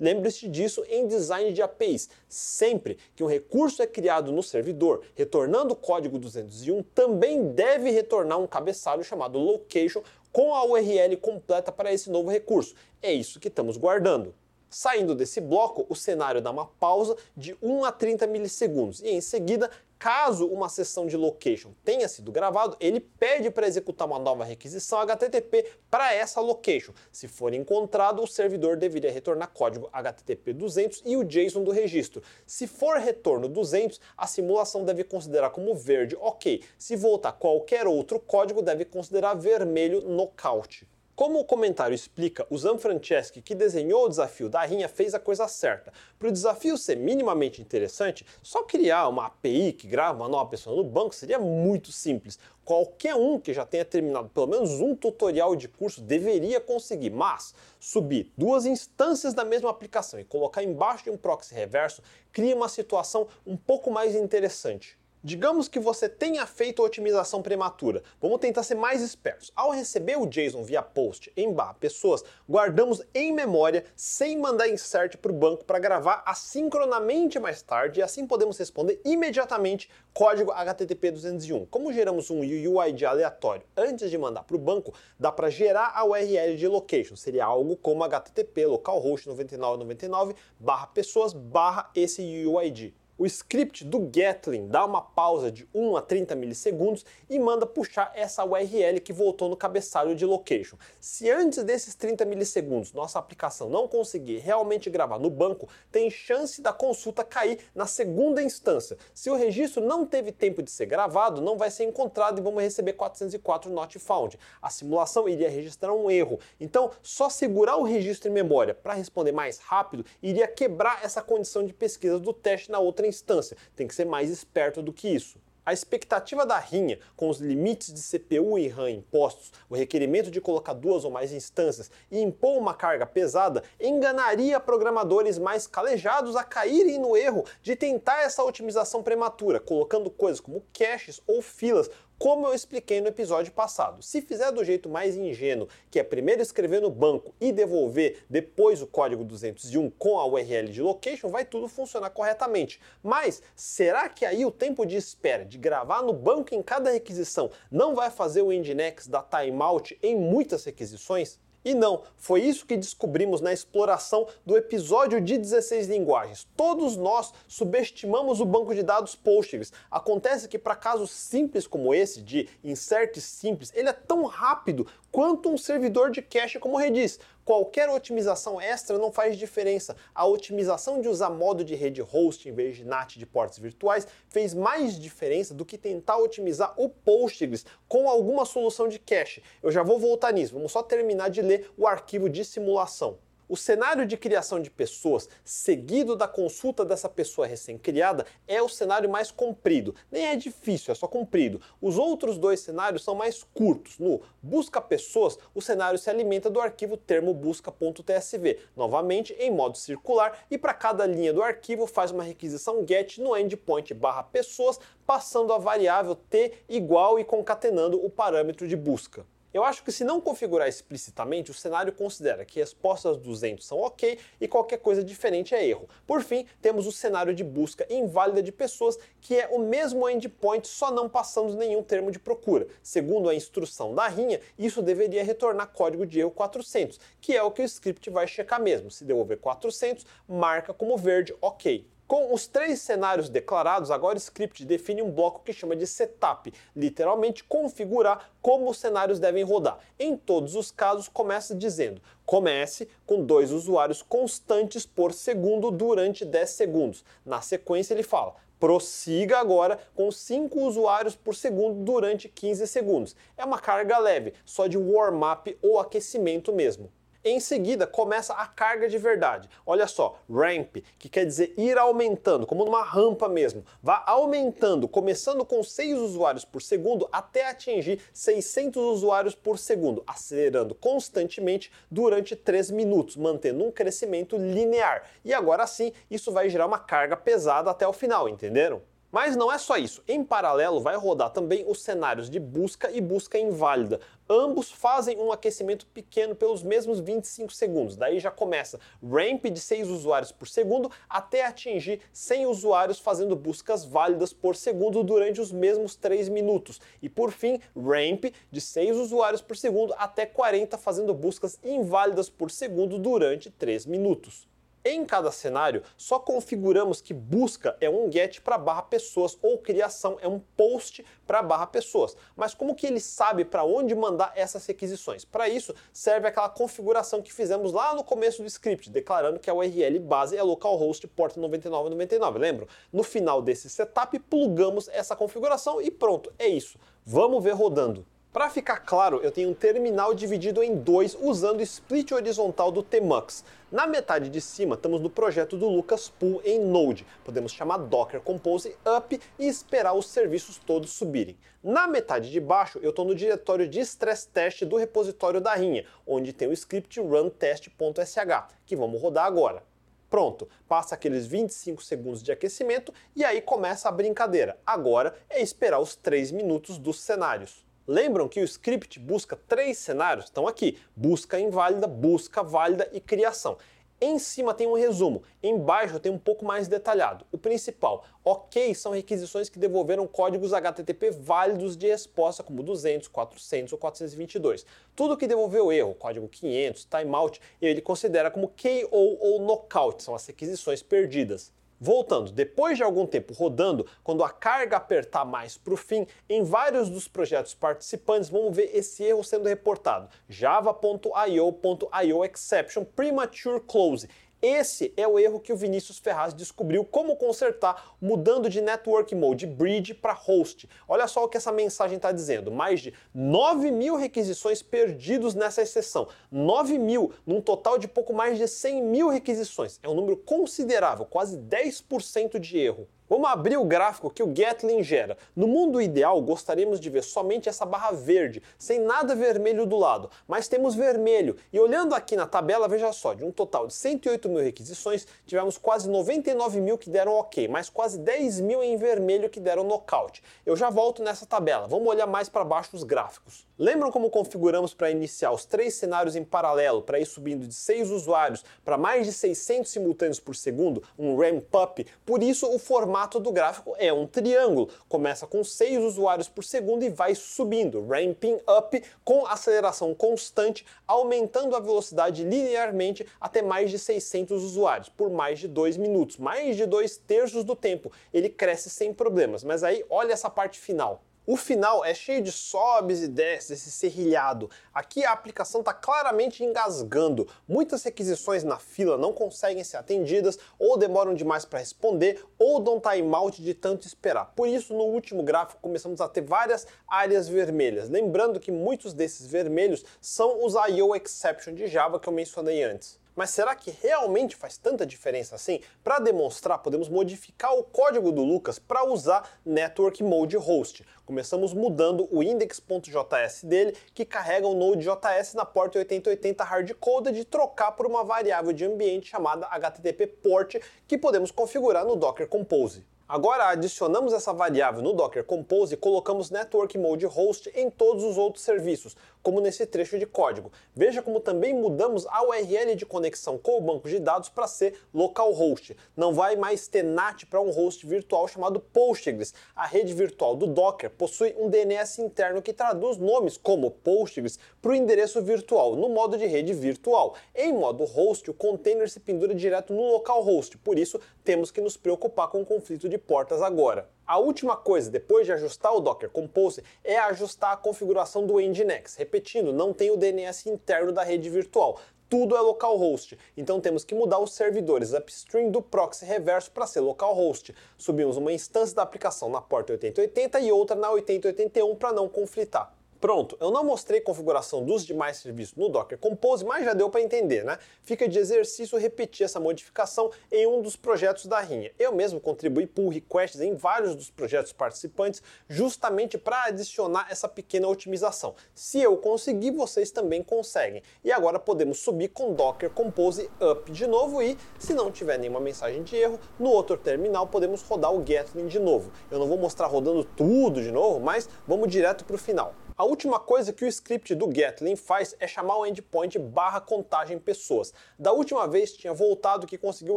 Lembre-se disso em design de APIs. Sempre que um recurso é criado no servidor, retornando o código 201, também deve retornar um cabeçalho chamado location com a URL completa para esse novo recurso. É isso que estamos guardando. Saindo desse bloco, o cenário dá uma pausa de 1 a 30 milissegundos e em seguida Caso uma sessão de location tenha sido gravado, ele pede para executar uma nova requisição HTTP para essa location. Se for encontrado, o servidor deveria retornar código HTTP 200 e o JSON do registro. Se for retorno 200, a simulação deve considerar como verde OK. Se voltar qualquer outro código, deve considerar vermelho nocaute. Como o comentário explica, o Zanfranceschi, que desenhou o desafio da rinha, fez a coisa certa. Para o desafio ser minimamente interessante, só criar uma API que grava uma nova pessoa no banco seria muito simples. Qualquer um que já tenha terminado pelo menos um tutorial de curso deveria conseguir, mas subir duas instâncias da mesma aplicação e colocar embaixo de um proxy reverso cria uma situação um pouco mais interessante. Digamos que você tenha feito a otimização prematura. Vamos tentar ser mais espertos. Ao receber o JSON via post em barra pessoas, guardamos em memória sem mandar insert para o banco para gravar assincronamente mais tarde e assim podemos responder imediatamente código HTTP 201. Como geramos um UUID aleatório antes de mandar para o banco, dá para gerar a URL de location. Seria algo como HTTP localhost 9999 barra pessoas barra esse UUID. O script do Gatling dá uma pausa de 1 a 30 milissegundos e manda puxar essa URL que voltou no cabeçalho de location. Se antes desses 30 milissegundos nossa aplicação não conseguir realmente gravar no banco, tem chance da consulta cair na segunda instância. Se o registro não teve tempo de ser gravado, não vai ser encontrado e vamos receber 404 not found. A simulação iria registrar um erro. Então, só segurar o registro em memória para responder mais rápido iria quebrar essa condição de pesquisa do teste na outra instância. Tem que ser mais esperto do que isso. A expectativa da rinha, com os limites de CPU e RAM impostos, o requerimento de colocar duas ou mais instâncias e impor uma carga pesada, enganaria programadores mais calejados a caírem no erro de tentar essa otimização prematura, colocando coisas como caches ou filas como eu expliquei no episódio passado, se fizer do jeito mais ingênuo, que é primeiro escrever no banco e devolver depois o código 201 com a URL de location, vai tudo funcionar corretamente. Mas será que aí o tempo de espera de gravar no banco em cada requisição não vai fazer o Nginx dar timeout em muitas requisições? E não, foi isso que descobrimos na exploração do episódio de 16 linguagens. Todos nós subestimamos o banco de dados Postgres. Acontece que para casos simples como esse, de insert simples, ele é tão rápido quanto um servidor de cache como Redis. Qualquer otimização extra não faz diferença. A otimização de usar modo de rede host em vez de NAT de portas virtuais fez mais diferença do que tentar otimizar o Postgres com alguma solução de cache. Eu já vou voltar nisso, vamos só terminar de ler o arquivo de simulação. O cenário de criação de pessoas, seguido da consulta dessa pessoa recém-criada, é o cenário mais comprido. Nem é difícil, é só comprido. Os outros dois cenários são mais curtos. No busca pessoas, o cenário se alimenta do arquivo termo busca.tsv, novamente em modo circular, e para cada linha do arquivo faz uma requisição get no endpoint barra pessoas, passando a variável t igual e concatenando o parâmetro de busca. Eu acho que se não configurar explicitamente, o cenário considera que respostas 200 são ok e qualquer coisa diferente é erro. Por fim, temos o cenário de busca inválida de pessoas, que é o mesmo endpoint, só não passando nenhum termo de procura. Segundo a instrução da rinha, isso deveria retornar código de erro 400, que é o que o script vai checar mesmo. Se devolver 400, marca como verde ok. Com os três cenários declarados, agora o script define um bloco que chama de setup, literalmente configurar como os cenários devem rodar. Em todos os casos, começa dizendo: comece com dois usuários constantes por segundo durante 10 segundos. Na sequência, ele fala: prossiga agora com 5 usuários por segundo durante 15 segundos. É uma carga leve, só de warm-up ou aquecimento mesmo. Em seguida, começa a carga de verdade. Olha só, ramp, que quer dizer ir aumentando, como numa rampa mesmo. Vá aumentando, começando com 6 usuários por segundo até atingir 600 usuários por segundo, acelerando constantemente durante 3 minutos, mantendo um crescimento linear. E agora sim, isso vai gerar uma carga pesada até o final, entenderam? Mas não é só isso. Em paralelo, vai rodar também os cenários de busca e busca inválida. Ambos fazem um aquecimento pequeno pelos mesmos 25 segundos. Daí já começa ramp de 6 usuários por segundo até atingir 100 usuários fazendo buscas válidas por segundo durante os mesmos 3 minutos. E por fim, ramp de 6 usuários por segundo até 40 fazendo buscas inválidas por segundo durante 3 minutos. Em cada cenário, só configuramos que busca é um get para barra pessoas ou criação é um post para barra pessoas. Mas como que ele sabe para onde mandar essas requisições? Para isso, serve aquela configuração que fizemos lá no começo do script, declarando que a URL base é localhost porta 9999, lembram? No final desse setup, plugamos essa configuração e pronto, é isso. Vamos ver rodando. Para ficar claro, eu tenho um terminal dividido em dois usando o split horizontal do Tmux. Na metade de cima, estamos no projeto do Lucas Pool em Node. Podemos chamar Docker Compose up e esperar os serviços todos subirem. Na metade de baixo, eu estou no diretório de stress test do repositório da Rinha, onde tem o script runtest.sh, que vamos rodar agora. Pronto, passa aqueles 25 segundos de aquecimento e aí começa a brincadeira. Agora é esperar os 3 minutos dos cenários. Lembram que o script busca três cenários? Estão aqui: busca inválida, busca válida e criação. Em cima tem um resumo, embaixo tem um pouco mais detalhado. O principal, ok, são requisições que devolveram códigos HTTP válidos de resposta, como 200, 400 ou 422. Tudo que devolveu erro, código 500, timeout, ele considera como KO ou knockout, são as requisições perdidas. Voltando, depois de algum tempo rodando, quando a carga apertar mais para o fim, em vários dos projetos participantes vamos ver esse erro sendo reportado: java.io.io exception premature close. Esse é o erro que o Vinícius Ferraz descobriu como consertar mudando de Network Mode Bridge para Host. Olha só o que essa mensagem está dizendo: mais de 9 mil requisições perdidos nessa exceção. 9 mil, num total de pouco mais de 100 mil requisições. É um número considerável, quase 10% de erro. Vamos abrir o gráfico que o Gatling gera. No mundo ideal, gostaríamos de ver somente essa barra verde, sem nada vermelho do lado, mas temos vermelho. E olhando aqui na tabela, veja só, de um total de 108 mil requisições, tivemos quase 99 mil que deram ok, mas quase 10 mil em vermelho que deram nocaute. Eu já volto nessa tabela, vamos olhar mais para baixo os gráficos. Lembram como configuramos para iniciar os três cenários em paralelo, para ir subindo de 6 usuários para mais de 600 simultâneos por segundo, um ramp up? Por isso o formato formato do gráfico é um triângulo. Começa com 6 usuários por segundo e vai subindo, ramping up com aceleração constante, aumentando a velocidade linearmente até mais de 600 usuários por mais de 2 minutos, mais de 2 terços do tempo. Ele cresce sem problemas, mas aí olha essa parte final. O final é cheio de sobes e desces, esse serrilhado. Aqui a aplicação está claramente engasgando. Muitas requisições na fila não conseguem ser atendidas, ou demoram demais para responder, ou dão timeout de tanto esperar. Por isso, no último gráfico, começamos a ter várias áreas vermelhas. Lembrando que muitos desses vermelhos são os I.O. exception de Java que eu mencionei antes. Mas será que realmente faz tanta diferença assim? Para demonstrar, podemos modificar o código do Lucas para usar Network Mode Host. Começamos mudando o index.js dele, que carrega o Node.js na porta 8080 hardcoded e trocar por uma variável de ambiente chamada HTTP port, que podemos configurar no Docker Compose. Agora adicionamos essa variável no Docker Compose e colocamos Network Mode Host em todos os outros serviços, como nesse trecho de código. Veja como também mudamos a URL de conexão com o banco de dados para ser localhost. Não vai mais ter NAT para um host virtual chamado Postgres. A rede virtual do Docker possui um DNS interno que traduz nomes como Postgres para o endereço virtual no modo de rede virtual. Em modo host, o container se pendura direto no localhost, por isso temos que nos preocupar com o conflito de de portas agora. A última coisa, depois de ajustar o Docker Compose, é ajustar a configuração do Nginx. Repetindo, não tem o DNS interno da rede virtual. Tudo é localhost, então temos que mudar os servidores upstream do proxy reverso para ser localhost. Subimos uma instância da aplicação na porta 8080 e outra na 8081 para não conflitar. Pronto, eu não mostrei configuração dos demais serviços no Docker Compose, mas já deu para entender, né? Fica de exercício repetir essa modificação em um dos projetos da Rinha. Eu mesmo contribuí pull requests em vários dos projetos participantes justamente para adicionar essa pequena otimização. Se eu conseguir, vocês também conseguem. E agora podemos subir com Docker Compose up de novo e, se não tiver nenhuma mensagem de erro, no outro terminal podemos rodar o Gatling de novo. Eu não vou mostrar rodando tudo de novo, mas vamos direto para o final. A última coisa que o script do Gatling faz é chamar o endpoint barra contagem pessoas. Da última vez tinha voltado que conseguiu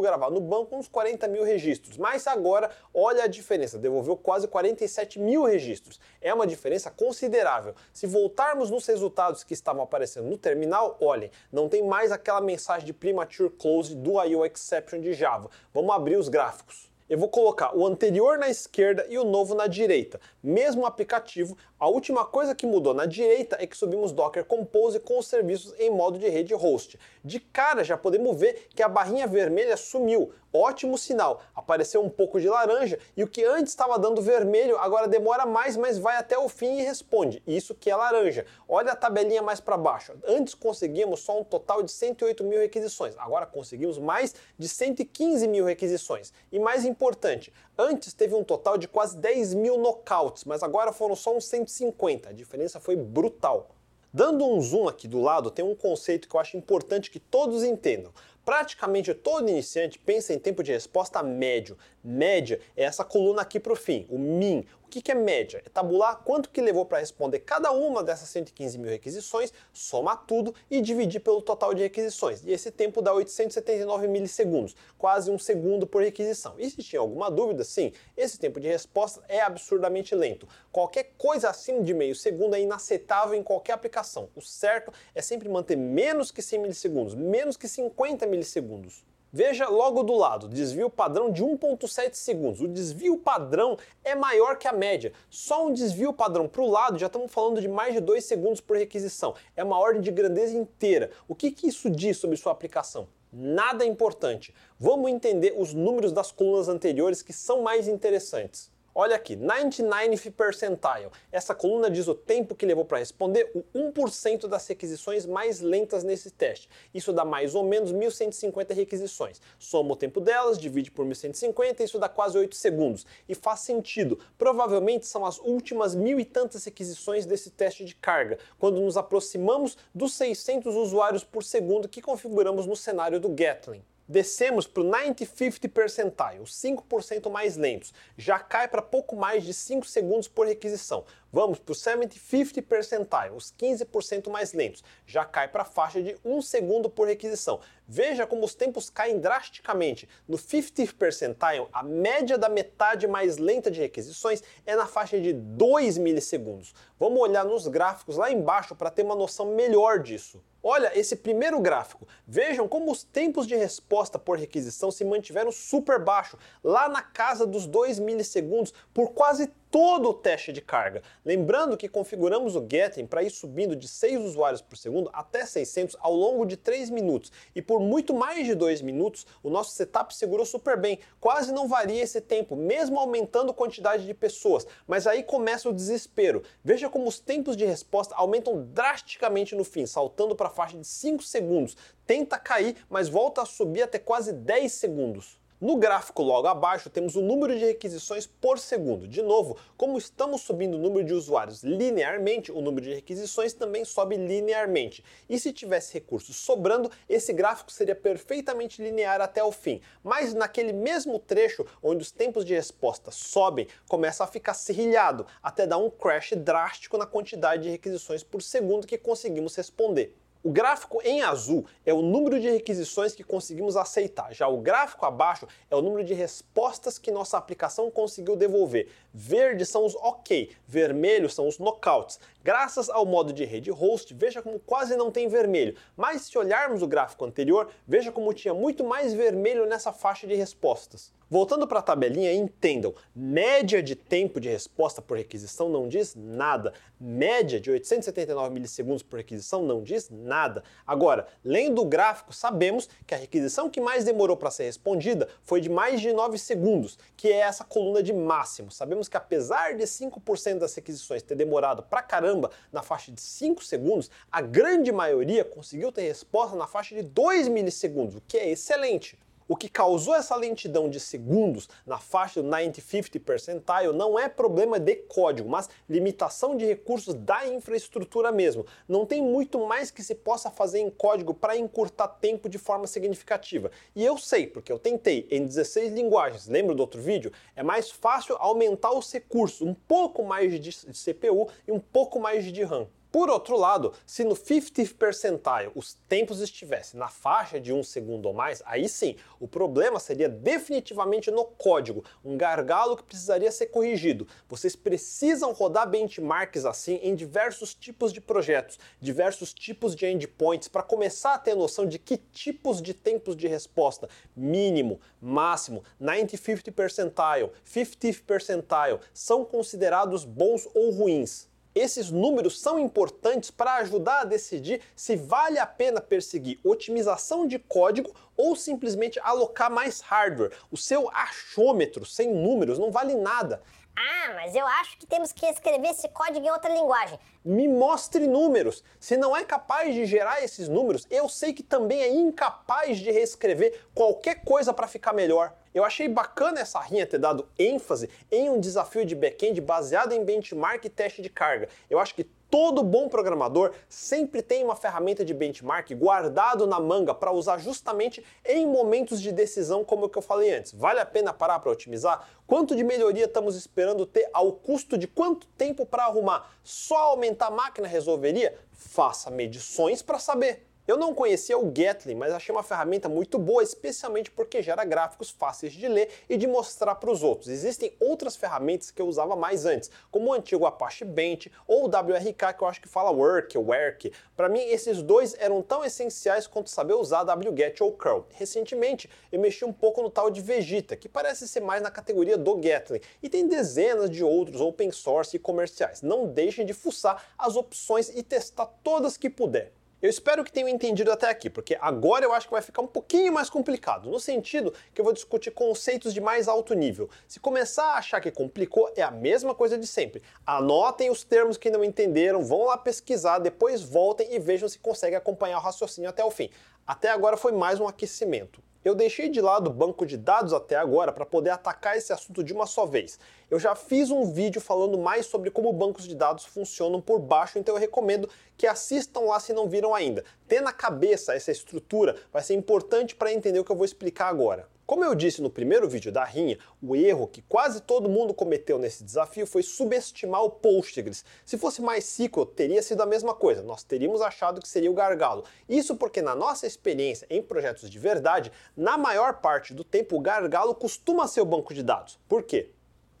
gravar no banco uns 40 mil registros, mas agora olha a diferença, devolveu quase 47 mil registros. É uma diferença considerável. Se voltarmos nos resultados que estavam aparecendo no terminal, olhem, não tem mais aquela mensagem de premature close do IO exception de Java. Vamos abrir os gráficos eu vou colocar o anterior na esquerda e o novo na direita. Mesmo aplicativo, a última coisa que mudou na direita é que subimos Docker Compose com os serviços em modo de rede host. De cara já podemos ver que a barrinha vermelha sumiu. Ótimo sinal. Apareceu um pouco de laranja e o que antes estava dando vermelho agora demora mais, mas vai até o fim e responde. Isso que é laranja. Olha a tabelinha mais para baixo. Antes conseguimos só um total de 108 mil requisições. Agora conseguimos mais de 115 mil requisições. E mais importante, antes teve um total de quase 10 mil knockouts, mas agora foram só uns 150. A diferença foi brutal. Dando um zoom aqui do lado, tem um conceito que eu acho importante que todos entendam. Praticamente todo iniciante pensa em tempo de resposta médio. Média é essa coluna aqui para o fim, o min. O que, que é média? É tabular quanto que levou para responder cada uma dessas 115 mil requisições, somar tudo e dividir pelo total de requisições. E esse tempo dá 879 milissegundos, quase um segundo por requisição. E se tinha alguma dúvida, sim, esse tempo de resposta é absurdamente lento. Qualquer coisa acima de meio segundo é inaceitável em qualquer aplicação. O certo é sempre manter menos que 100 milissegundos, menos que 50 milissegundos. Veja logo do lado, desvio padrão de 1.7 segundos. O desvio padrão é maior que a média. Só um desvio padrão para o lado já estamos falando de mais de 2 segundos por requisição. É uma ordem de grandeza inteira. O que, que isso diz sobre sua aplicação? Nada importante. Vamos entender os números das colunas anteriores que são mais interessantes. Olha aqui, 99th percentile. Essa coluna diz o tempo que levou para responder o 1% das requisições mais lentas nesse teste. Isso dá mais ou menos 1150 requisições. Soma o tempo delas, divide por 1150, isso dá quase 8 segundos. E faz sentido. Provavelmente são as últimas mil e tantas requisições desse teste de carga, quando nos aproximamos dos 600 usuários por segundo que configuramos no cenário do Gatling. Descemos para o 90-50 percentile, os 5% mais lentos. Já cai para pouco mais de 5 segundos por requisição. Vamos para o 70-50 percentile, os 15% mais lentos. Já cai para a faixa de 1 segundo por requisição. Veja como os tempos caem drasticamente. No 50 percentile, a média da metade mais lenta de requisições é na faixa de 2 milissegundos. Vamos olhar nos gráficos lá embaixo para ter uma noção melhor disso. Olha esse primeiro gráfico. Vejam como os tempos de resposta por requisição se mantiveram super baixo, lá na casa dos 2 milissegundos por quase todo o teste de carga. Lembrando que configuramos o Getting para ir subindo de 6 usuários por segundo até 600 ao longo de 3 minutos. E por muito mais de 2 minutos, o nosso setup segurou super bem. Quase não varia esse tempo, mesmo aumentando a quantidade de pessoas. Mas aí começa o desespero. Veja como os tempos de resposta aumentam drasticamente no fim, saltando para a faixa de 5 segundos. Tenta cair, mas volta a subir até quase 10 segundos. No gráfico logo abaixo temos o número de requisições por segundo. De novo, como estamos subindo o número de usuários linearmente, o número de requisições também sobe linearmente. E se tivesse recursos sobrando, esse gráfico seria perfeitamente linear até o fim. Mas naquele mesmo trecho onde os tempos de resposta sobem, começa a ficar serrilhado, até dar um crash drástico na quantidade de requisições por segundo que conseguimos responder. O gráfico em azul é o número de requisições que conseguimos aceitar. Já o gráfico abaixo é o número de respostas que nossa aplicação conseguiu devolver. Verde são os OK, vermelho são os knockouts. Graças ao modo de rede host, veja como quase não tem vermelho. Mas se olharmos o gráfico anterior, veja como tinha muito mais vermelho nessa faixa de respostas. Voltando para a tabelinha, entendam, média de tempo de resposta por requisição não diz nada. Média de 879 milissegundos por requisição não diz nada. Agora, lendo o gráfico, sabemos que a requisição que mais demorou para ser respondida foi de mais de 9 segundos, que é essa coluna de máximo. Sabemos que apesar de 5% das requisições ter demorado pra caramba na faixa de 5 segundos, a grande maioria conseguiu ter resposta na faixa de 2 milissegundos, o que é excelente. O que causou essa lentidão de segundos na faixa do 90-50 percentile não é problema de código, mas limitação de recursos da infraestrutura mesmo. Não tem muito mais que se possa fazer em código para encurtar tempo de forma significativa. E eu sei, porque eu tentei em 16 linguagens, lembra do outro vídeo? É mais fácil aumentar os recursos, um pouco mais de CPU e um pouco mais de RAM. Por outro lado, se no 50th percentile os tempos estivessem na faixa de um segundo ou mais, aí sim, o problema seria definitivamente no código, um gargalo que precisaria ser corrigido. Vocês precisam rodar benchmarks assim em diversos tipos de projetos, diversos tipos de endpoints, para começar a ter noção de que tipos de tempos de resposta, mínimo, máximo, 90-50 percentile, 50th percentile, são considerados bons ou ruins. Esses números são importantes para ajudar a decidir se vale a pena perseguir otimização de código ou simplesmente alocar mais hardware. O seu achômetro sem números não vale nada. Ah, mas eu acho que temos que escrever esse código em outra linguagem. Me mostre números. Se não é capaz de gerar esses números, eu sei que também é incapaz de reescrever qualquer coisa para ficar melhor. Eu achei bacana essa rinha ter dado ênfase em um desafio de back-end baseado em benchmark e teste de carga. Eu acho que Todo bom programador sempre tem uma ferramenta de benchmark guardado na manga para usar justamente em momentos de decisão como o que eu falei antes. Vale a pena parar para otimizar? Quanto de melhoria estamos esperando ter ao custo de quanto tempo para arrumar? Só aumentar a máquina resolveria? Faça medições para saber. Eu não conhecia o Gatling, mas achei uma ferramenta muito boa, especialmente porque gera gráficos fáceis de ler e de mostrar para os outros. Existem outras ferramentas que eu usava mais antes, como o antigo Apache Bench ou o WRK, que eu acho que fala Work, Work. Para mim, esses dois eram tão essenciais quanto saber usar wget ou curl. Recentemente, eu mexi um pouco no tal de Vegeta, que parece ser mais na categoria do Gatling, e tem dezenas de outros open source e comerciais. Não deixem de fuçar as opções e testar todas que puder. Eu espero que tenham entendido até aqui, porque agora eu acho que vai ficar um pouquinho mais complicado, no sentido que eu vou discutir conceitos de mais alto nível. Se começar a achar que complicou, é a mesma coisa de sempre. Anotem os termos que não entenderam, vão lá pesquisar, depois voltem e vejam se conseguem acompanhar o raciocínio até o fim. Até agora foi mais um aquecimento. Eu deixei de lado o banco de dados até agora para poder atacar esse assunto de uma só vez. Eu já fiz um vídeo falando mais sobre como bancos de dados funcionam por baixo, então eu recomendo que assistam lá se não viram ainda. Ter na cabeça essa estrutura vai ser importante para entender o que eu vou explicar agora. Como eu disse no primeiro vídeo da Rinha, o erro que quase todo mundo cometeu nesse desafio foi subestimar o Postgres. Se fosse mais teria sido a mesma coisa, nós teríamos achado que seria o gargalo. Isso porque na nossa experiência em projetos de verdade, na maior parte do tempo o gargalo costuma ser o banco de dados. Por quê?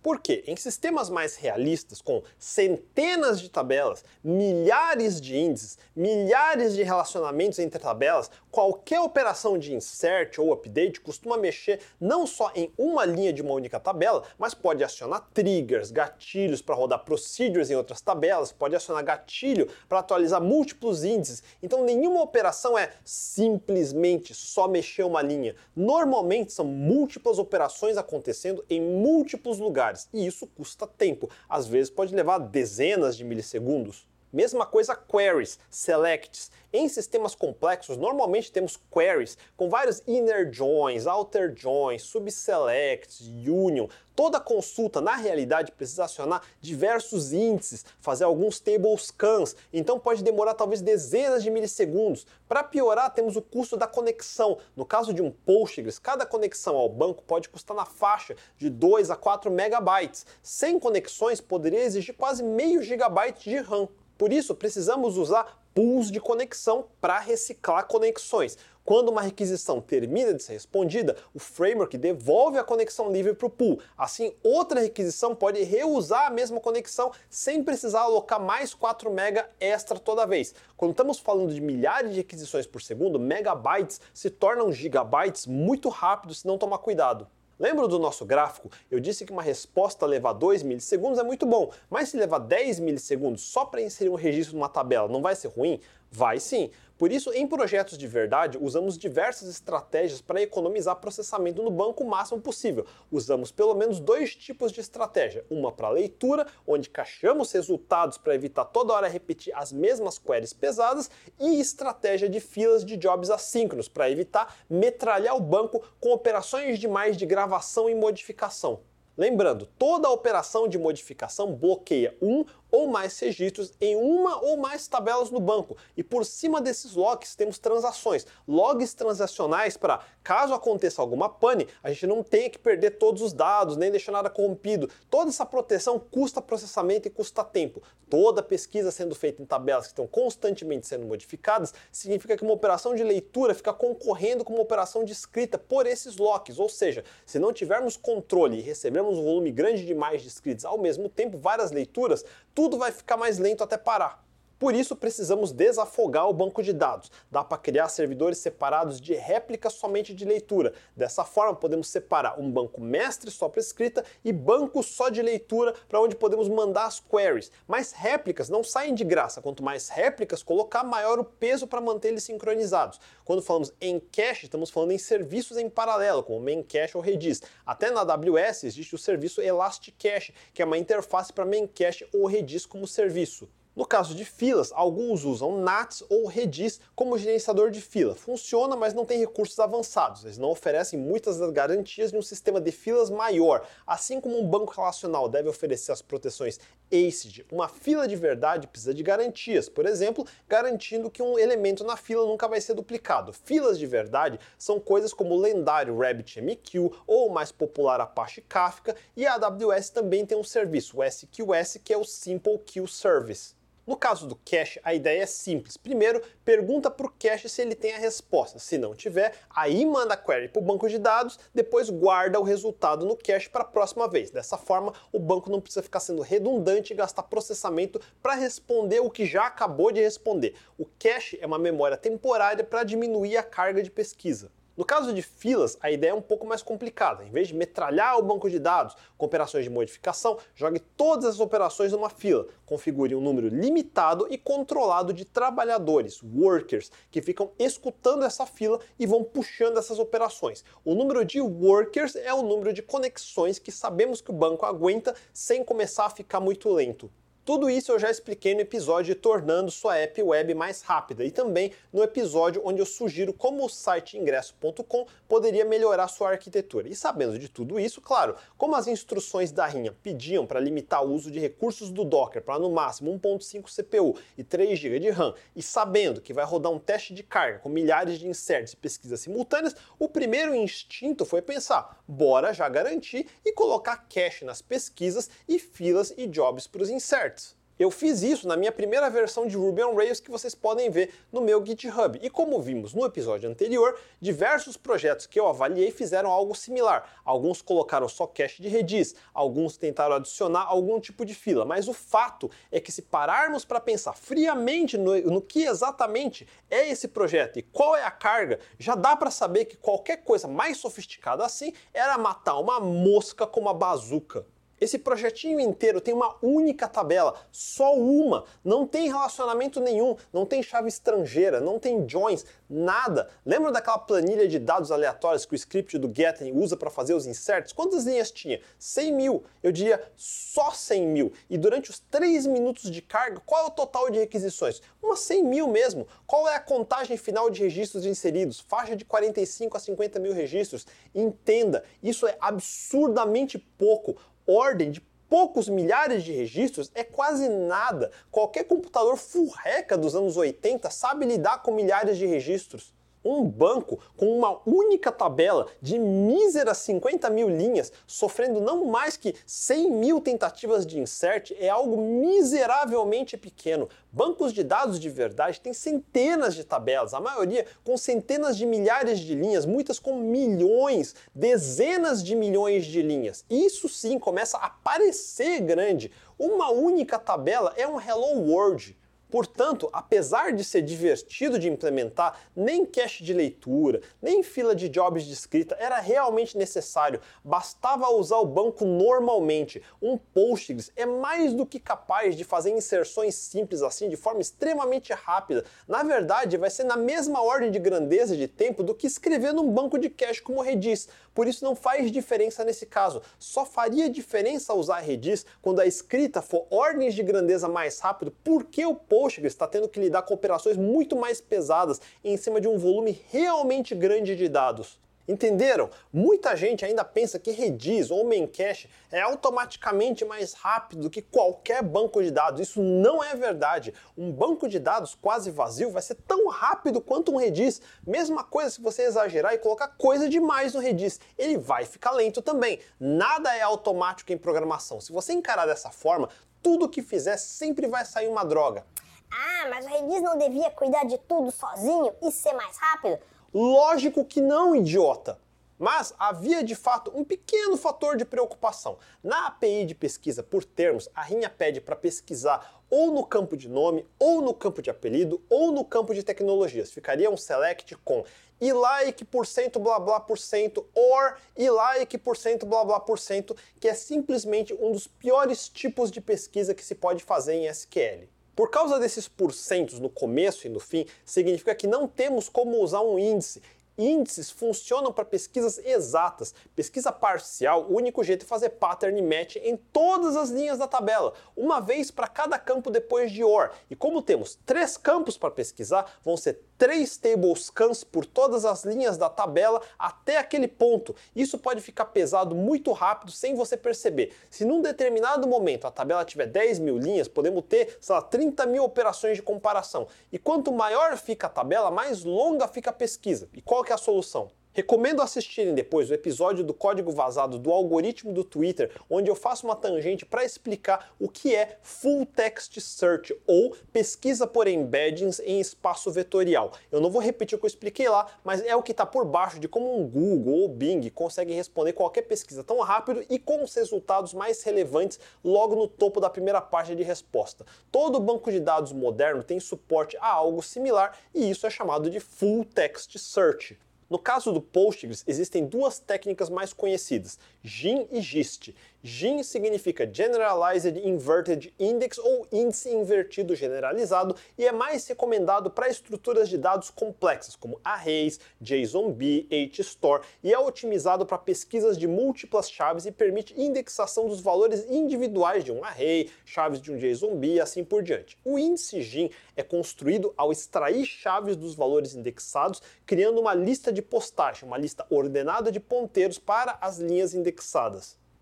Porque em sistemas mais realistas, com centenas de tabelas, milhares de índices, milhares de relacionamentos entre tabelas, qualquer operação de insert ou update costuma mexer não só em uma linha de uma única tabela, mas pode acionar triggers, gatilhos para rodar procedures em outras tabelas, pode acionar gatilho para atualizar múltiplos índices. Então nenhuma operação é simplesmente só mexer uma linha. Normalmente são múltiplas operações acontecendo em múltiplos lugares e isso custa tempo. Às vezes pode levar dezenas de milissegundos. Mesma coisa queries, selects. Em sistemas complexos, normalmente temos queries com vários inner joins, outer joins, subselects, union. Toda consulta, na realidade, precisa acionar diversos índices, fazer alguns table scans, então pode demorar talvez dezenas de milissegundos. Para piorar, temos o custo da conexão. No caso de um Postgres, cada conexão ao banco pode custar na faixa de 2 a 4 megabytes. Sem conexões, poderia exigir quase meio gigabyte de RAM. Por isso, precisamos usar pools de conexão para reciclar conexões. Quando uma requisição termina de ser respondida, o framework devolve a conexão livre para o pool. Assim, outra requisição pode reusar a mesma conexão sem precisar alocar mais 4 MB extra toda vez. Quando estamos falando de milhares de requisições por segundo, megabytes se tornam gigabytes muito rápido se não tomar cuidado. Lembra do nosso gráfico? Eu disse que uma resposta levar 2 milissegundos é muito bom, mas se levar 10 milissegundos só para inserir um registro numa tabela não vai ser ruim? Vai sim. Por isso, em projetos de verdade, usamos diversas estratégias para economizar processamento no banco o máximo possível. Usamos pelo menos dois tipos de estratégia: uma para leitura, onde caixamos resultados para evitar toda hora repetir as mesmas queries pesadas, e estratégia de filas de jobs assíncronos, para evitar metralhar o banco com operações demais de gravação e modificação. Lembrando, toda operação de modificação bloqueia um ou mais registros em uma ou mais tabelas no banco. E por cima desses logs temos transações, logs transacionais para, caso aconteça alguma pane, a gente não tenha que perder todos os dados, nem deixar nada corrompido. Toda essa proteção custa processamento e custa tempo. Toda pesquisa sendo feita em tabelas que estão constantemente sendo modificadas significa que uma operação de leitura fica concorrendo com uma operação de escrita por esses locks. Ou seja, se não tivermos controle e recebermos um volume grande demais de scripts ao mesmo tempo, várias leituras, tudo vai ficar mais lento até parar. Por isso precisamos desafogar o banco de dados. Dá para criar servidores separados de réplica somente de leitura. Dessa forma podemos separar um banco mestre só para escrita e banco só de leitura para onde podemos mandar as queries. Mas réplicas não saem de graça. Quanto mais réplicas colocar, maior o peso para manter eles sincronizados. Quando falamos em cache, estamos falando em serviços em paralelo, como Memcache ou Redis. Até na AWS existe o serviço Elasticache, que é uma interface para Memcache ou Redis como serviço. No caso de filas, alguns usam NATS ou Redis como gerenciador de fila. Funciona, mas não tem recursos avançados. Eles não oferecem muitas das garantias de um sistema de filas maior. Assim como um banco relacional deve oferecer as proteções ACID, uma fila de verdade precisa de garantias. Por exemplo, garantindo que um elemento na fila nunca vai ser duplicado. Filas de verdade são coiscoisas como o lendário RabbitMQ ou o mais popular Apache Kafka e a AWS também tem um serviço, o SQS, que é o Simple Queue Service. No caso do cache, a ideia é simples. Primeiro, pergunta para o cache se ele tem a resposta. Se não tiver, aí manda a query para o banco de dados, depois guarda o resultado no cache para a próxima vez. Dessa forma, o banco não precisa ficar sendo redundante e gastar processamento para responder o que já acabou de responder. O cache é uma memória temporária para diminuir a carga de pesquisa. No caso de filas, a ideia é um pouco mais complicada. Em vez de metralhar o banco de dados com operações de modificação, jogue todas as operações numa fila. Configure um número limitado e controlado de trabalhadores, workers, que ficam escutando essa fila e vão puxando essas operações. O número de workers é o número de conexões que sabemos que o banco aguenta sem começar a ficar muito lento. Tudo isso eu já expliquei no episódio Tornando sua app web mais rápida e também no episódio onde eu sugiro como o site ingresso.com poderia melhorar sua arquitetura. E sabendo de tudo isso, claro, como as instruções da Rinha pediam para limitar o uso de recursos do Docker para no máximo 1.5 CPU e 3 GB de RAM, e sabendo que vai rodar um teste de carga com milhares de inserts e pesquisas simultâneas, o primeiro instinto foi pensar, bora já garantir e colocar cache nas pesquisas e filas e jobs para os inserts. Eu fiz isso na minha primeira versão de Ruby on Rails que vocês podem ver no meu GitHub. E como vimos no episódio anterior, diversos projetos que eu avaliei fizeram algo similar. Alguns colocaram só cache de Redis, alguns tentaram adicionar algum tipo de fila. Mas o fato é que se pararmos para pensar friamente no, no que exatamente é esse projeto e qual é a carga, já dá para saber que qualquer coisa mais sofisticada assim era matar uma mosca com uma bazuca. Esse projetinho inteiro tem uma única tabela, só uma, não tem relacionamento nenhum, não tem chave estrangeira, não tem joins, nada. Lembra daquela planilha de dados aleatórios que o script do Getting usa para fazer os inserts? Quantas linhas tinha? 100 mil. Eu diria só 100 mil. E durante os 3 minutos de carga, qual é o total de requisições? Umas 100 mil mesmo. Qual é a contagem final de registros inseridos? Faixa de 45 a 50 mil registros. Entenda, isso é absurdamente pouco ordem de poucos milhares de registros é quase nada. Qualquer computador furreca dos anos 80 sabe lidar com milhares de registros um banco com uma única tabela de míseras 50 mil linhas, sofrendo não mais que 100 mil tentativas de insert, é algo miseravelmente pequeno. Bancos de dados de verdade têm centenas de tabelas, a maioria com centenas de milhares de linhas, muitas com milhões, dezenas de milhões de linhas. Isso sim começa a parecer grande. Uma única tabela é um Hello World. Portanto, apesar de ser divertido de implementar, nem cache de leitura, nem fila de jobs de escrita era realmente necessário. Bastava usar o banco normalmente. Um Postgres é mais do que capaz de fazer inserções simples assim de forma extremamente rápida. Na verdade, vai ser na mesma ordem de grandeza de tempo do que escrever num banco de cache como Redis. Por isso não faz diferença nesse caso. Só faria diferença usar Redis quando a escrita for ordens de grandeza mais rápido, porque o Postgres está tendo que lidar com operações muito mais pesadas em cima de um volume realmente grande de dados. Entenderam? Muita gente ainda pensa que Redis ou Memcache é automaticamente mais rápido do que qualquer banco de dados. Isso não é verdade. Um banco de dados quase vazio vai ser tão rápido quanto um Redis. Mesma coisa se você exagerar e colocar coisa demais no Redis. Ele vai ficar lento também. Nada é automático em programação. Se você encarar dessa forma, tudo que fizer sempre vai sair uma droga. Ah, mas o Redis não devia cuidar de tudo sozinho e ser mais rápido? Lógico que não, idiota! Mas havia de fato um pequeno fator de preocupação. Na API de pesquisa por termos, a Rinha pede para pesquisar ou no campo de nome, ou no campo de apelido, ou no campo de tecnologias. Ficaria um select com e like por cento blá blá por cento or e like por cento blá blá por cento, que é simplesmente um dos piores tipos de pesquisa que se pode fazer em SQL. Por causa desses porcentos no começo e no fim, significa que não temos como usar um índice Índices funcionam para pesquisas exatas. Pesquisa parcial, o único jeito é fazer pattern match em todas as linhas da tabela, uma vez para cada campo depois de OR. E como temos três campos para pesquisar, vão ser três tables scans por todas as linhas da tabela até aquele ponto. Isso pode ficar pesado muito rápido sem você perceber. Se num determinado momento a tabela tiver 10 mil linhas, podemos ter, sei lá, 30 mil operações de comparação. E quanto maior fica a tabela, mais longa fica a pesquisa. E qual que é a solução? Recomendo assistirem depois o episódio do código vazado do algoritmo do Twitter, onde eu faço uma tangente para explicar o que é Full Text Search ou pesquisa por embeddings em espaço vetorial. Eu não vou repetir o que eu expliquei lá, mas é o que está por baixo de como um Google ou Bing consegue responder qualquer pesquisa tão rápido e com os resultados mais relevantes logo no topo da primeira página de resposta. Todo banco de dados moderno tem suporte a algo similar e isso é chamado de Full Text Search. No caso do Postgres, existem duas técnicas mais conhecidas, GIN e GIST. GIN significa Generalized Inverted Index ou índice invertido generalizado e é mais recomendado para estruturas de dados complexas como arrays, JSONB, HStore e é otimizado para pesquisas de múltiplas chaves e permite indexação dos valores individuais de um array, chaves de um JSONB e assim por diante. O índice GIN é construído ao extrair chaves dos valores indexados, criando uma lista de postagem, uma lista ordenada de ponteiros para as linhas indexadas.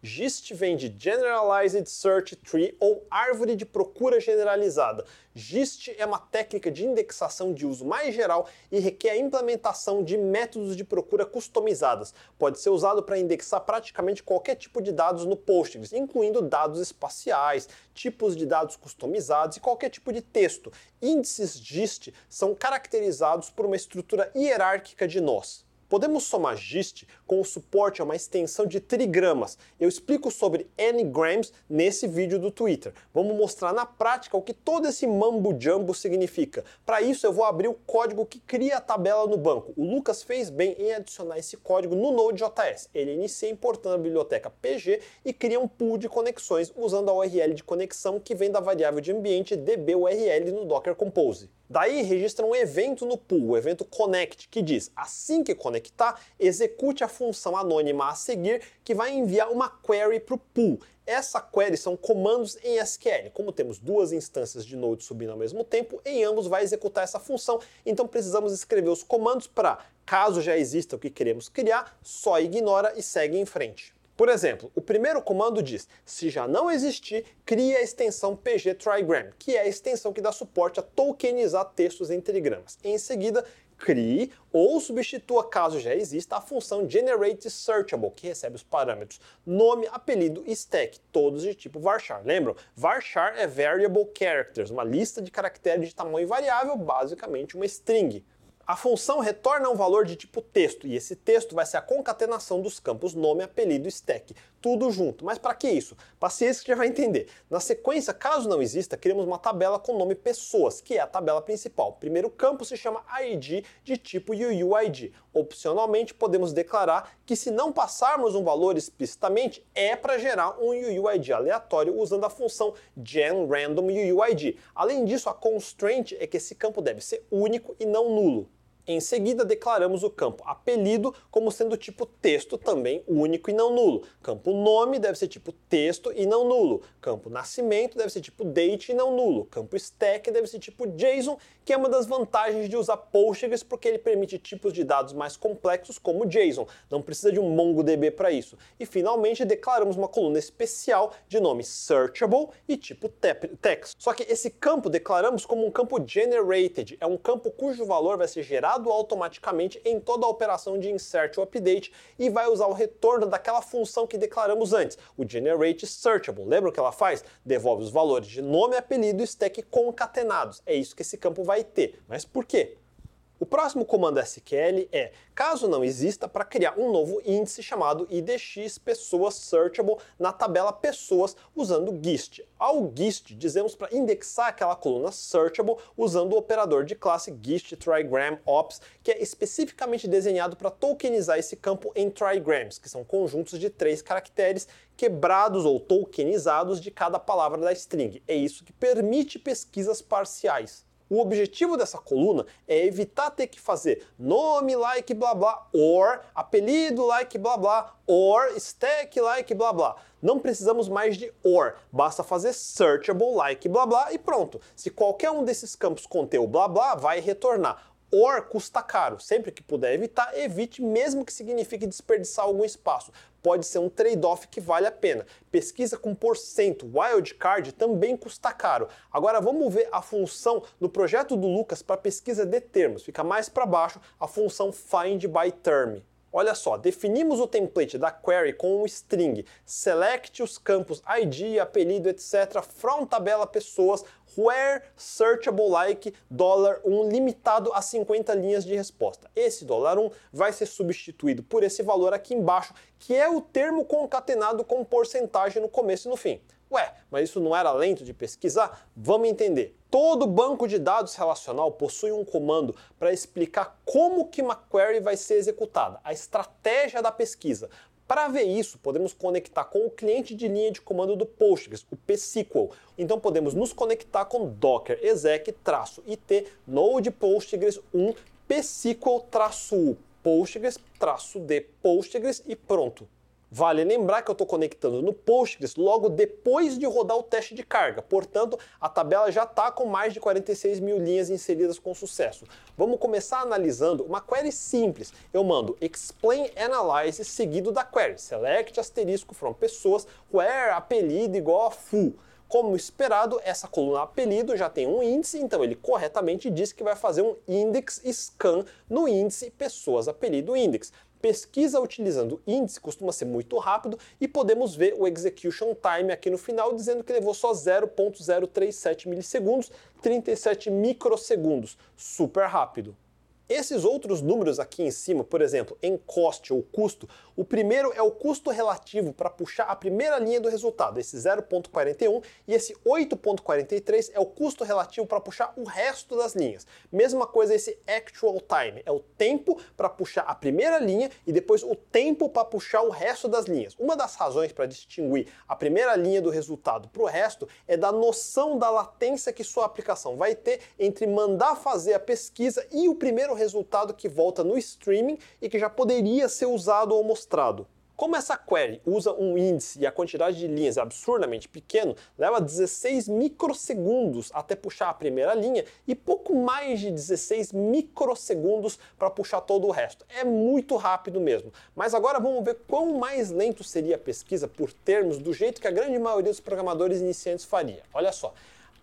GIST vem de Generalized Search Tree ou árvore de procura generalizada. GIST é uma técnica de indexação de uso mais geral e requer a implementação de métodos de procura customizadas. Pode ser usado para indexar praticamente qualquer tipo de dados no Postgres, incluindo dados espaciais, tipos de dados customizados e qualquer tipo de texto. Índices GIST são caracterizados por uma estrutura hierárquica de nós. Podemos somar GIST com o suporte a uma extensão de trigramas. Eu explico sobre n-grams nesse vídeo do Twitter. Vamos mostrar na prática o que todo esse mambo jumbo significa. Para isso eu vou abrir o código que cria a tabela no banco. O Lucas fez bem em adicionar esse código no Node.js. Ele inicia importando a biblioteca PG e cria um pool de conexões usando a URL de conexão que vem da variável de ambiente dburl no Docker Compose. Daí registra um evento no pool, o evento connect, que diz: assim que conectar, execute a função anônima a seguir que vai enviar uma query para o pool. Essa query são comandos em SQL. Como temos duas instâncias de Node subindo ao mesmo tempo, em ambos vai executar essa função. Então precisamos escrever os comandos para, caso já exista o que queremos criar, só ignora e segue em frente. Por exemplo, o primeiro comando diz: se já não existir, crie a extensão PG Trigram, que é a extensão que dá suporte a tokenizar textos em trigramas. Em seguida, crie ou substitua, caso já exista, a função Generate Searchable, que recebe os parâmetros nome, apelido e stack, todos de tipo varchar. Lembram? Varchar é Variable Characters, uma lista de caracteres de tamanho variável, basicamente uma string. A função retorna um valor de tipo texto, e esse texto vai ser a concatenação dos campos nome, apelido e stack, tudo junto. Mas para que isso? Paciência que já vai entender. Na sequência, caso não exista, criamos uma tabela com o nome pessoas, que é a tabela principal. O primeiro campo se chama ID de tipo UUID. Opcionalmente, podemos declarar que se não passarmos um valor explicitamente, é para gerar um UUID aleatório usando a função genRandomUUID. Além disso, a constraint é que esse campo deve ser único e não nulo. Em seguida, declaramos o campo apelido como sendo tipo texto também único e não nulo. Campo nome deve ser tipo texto e não nulo. Campo nascimento deve ser tipo date e não nulo. Campo stack deve ser tipo JSON, que é uma das vantagens de usar Postgres porque ele permite tipos de dados mais complexos como JSON. Não precisa de um MongoDB para isso. E finalmente declaramos uma coluna especial de nome searchable e tipo text. Só que esse campo declaramos como um campo generated, é um campo cujo valor vai ser gerado automaticamente em toda a operação de insert ou update e vai usar o retorno daquela função que declaramos antes, o generate searchable. Lembra o que ela faz? Devolve os valores de nome, apelido e stack concatenados. É isso que esse campo vai ter. Mas por quê? O próximo comando SQL é, caso não exista, para criar um novo índice chamado IDX pessoas searchable na tabela pessoas usando GIST. Ao GIST, dizemos para indexar aquela coluna searchable usando o operador de classe GIST trigram ops, que é especificamente desenhado para tokenizar esse campo em trigrams, que são conjuntos de três caracteres quebrados ou tokenizados de cada palavra da string. É isso que permite pesquisas parciais. O objetivo dessa coluna é evitar ter que fazer nome like blá blá, or apelido like blá blá, or stack like blá blá. Não precisamos mais de or, basta fazer searchable like blá blá e pronto. Se qualquer um desses campos conter o blá blá, vai retornar or custa caro. Sempre que puder evitar, evite, mesmo que signifique desperdiçar algum espaço. Pode ser um trade-off que vale a pena. Pesquisa com porcento, wildcard também custa caro. Agora vamos ver a função no projeto do Lucas para pesquisa de termos. Fica mais para baixo a função find by term. Olha só, definimos o template da query com um string, select os campos ID, apelido, etc. from tabela pessoas, where searchable like $1 limitado a 50 linhas de resposta. Esse $1 vai ser substituído por esse valor aqui embaixo, que é o termo concatenado com porcentagem no começo e no fim. Ué, mas isso não era lento de pesquisar? Vamos entender. Todo banco de dados relacional possui um comando para explicar como que uma query vai ser executada, a estratégia da pesquisa. Para ver isso, podemos conectar com o cliente de linha de comando do Postgres, o pSQL. Então podemos nos conectar com docker exec-it node postgres 1 pSQL-u postgres-d postgres e pronto. Vale lembrar que eu estou conectando no Postgres logo depois de rodar o teste de carga, portanto, a tabela já está com mais de 46 mil linhas inseridas com sucesso. Vamos começar analisando uma query simples. Eu mando explain analyze seguido da query, select asterisco from pessoas, where apelido igual a full. Como esperado, essa coluna apelido já tem um índice, então ele corretamente diz que vai fazer um index scan no índice pessoas apelido index. Pesquisa utilizando índice costuma ser muito rápido e podemos ver o execution time aqui no final dizendo que levou só 0.037 milissegundos, 37 microsegundos, super rápido. Esses outros números aqui em cima, por exemplo, em cost ou custo, o primeiro é o custo relativo para puxar a primeira linha do resultado, esse 0.41, e esse 8.43 é o custo relativo para puxar o resto das linhas. Mesma coisa esse actual time, é o tempo para puxar a primeira linha e depois o tempo para puxar o resto das linhas. Uma das razões para distinguir a primeira linha do resultado para o resto é da noção da latência que sua aplicação vai ter entre mandar fazer a pesquisa e o primeiro resultado que volta no streaming e que já poderia ser usado ou mostrado. Como essa query usa um índice e a quantidade de linhas é absurdamente pequeno, leva 16 microsegundos até puxar a primeira linha e pouco mais de 16 microsegundos para puxar todo o resto. É muito rápido mesmo. Mas agora vamos ver quão mais lento seria a pesquisa por termos do jeito que a grande maioria dos programadores iniciantes faria. Olha só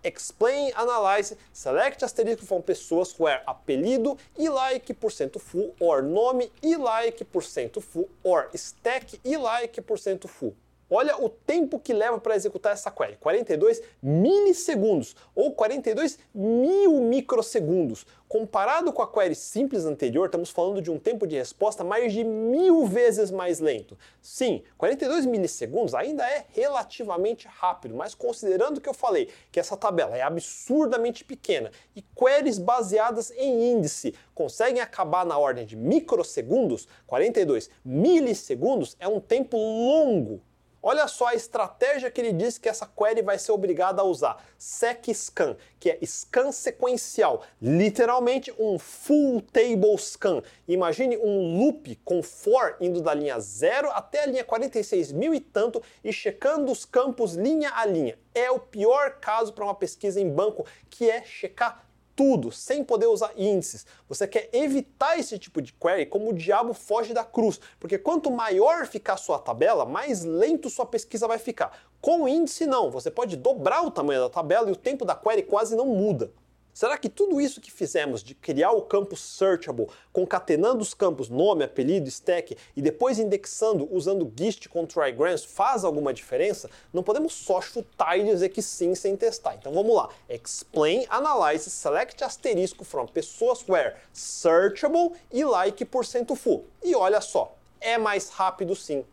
explain, analyze, select asterisco from pessoas where apelido e like por cento full or nome e like por cento full or stack e like por cento full. Olha o tempo que leva para executar essa query: 42 milissegundos ou 42 mil microsegundos. Comparado com a query simples anterior, estamos falando de um tempo de resposta mais de mil vezes mais lento. Sim, 42 milissegundos ainda é relativamente rápido, mas considerando que eu falei que essa tabela é absurdamente pequena e queries baseadas em índice conseguem acabar na ordem de microsegundos, 42 milissegundos é um tempo longo Olha só a estratégia que ele diz que essa query vai ser obrigada a usar. SecScan, que é scan sequencial, literalmente um full table scan. Imagine um loop com for indo da linha 0 até a linha 46 mil e tanto e checando os campos linha a linha. É o pior caso para uma pesquisa em banco, que é checar tudo, sem poder usar índices. Você quer evitar esse tipo de query como o diabo foge da cruz, porque quanto maior ficar sua tabela, mais lento sua pesquisa vai ficar. Com índice não, você pode dobrar o tamanho da tabela e o tempo da query quase não muda. Será que tudo isso que fizemos de criar o campo searchable, concatenando os campos nome, apelido, stack e depois indexando usando GIST com trigrams faz alguma diferença? Não podemos só chutar e dizer que sim sem testar. Então vamos lá. Explain, analyze, select asterisco from pessoas where searchable e like full. E olha só, é mais rápido sim.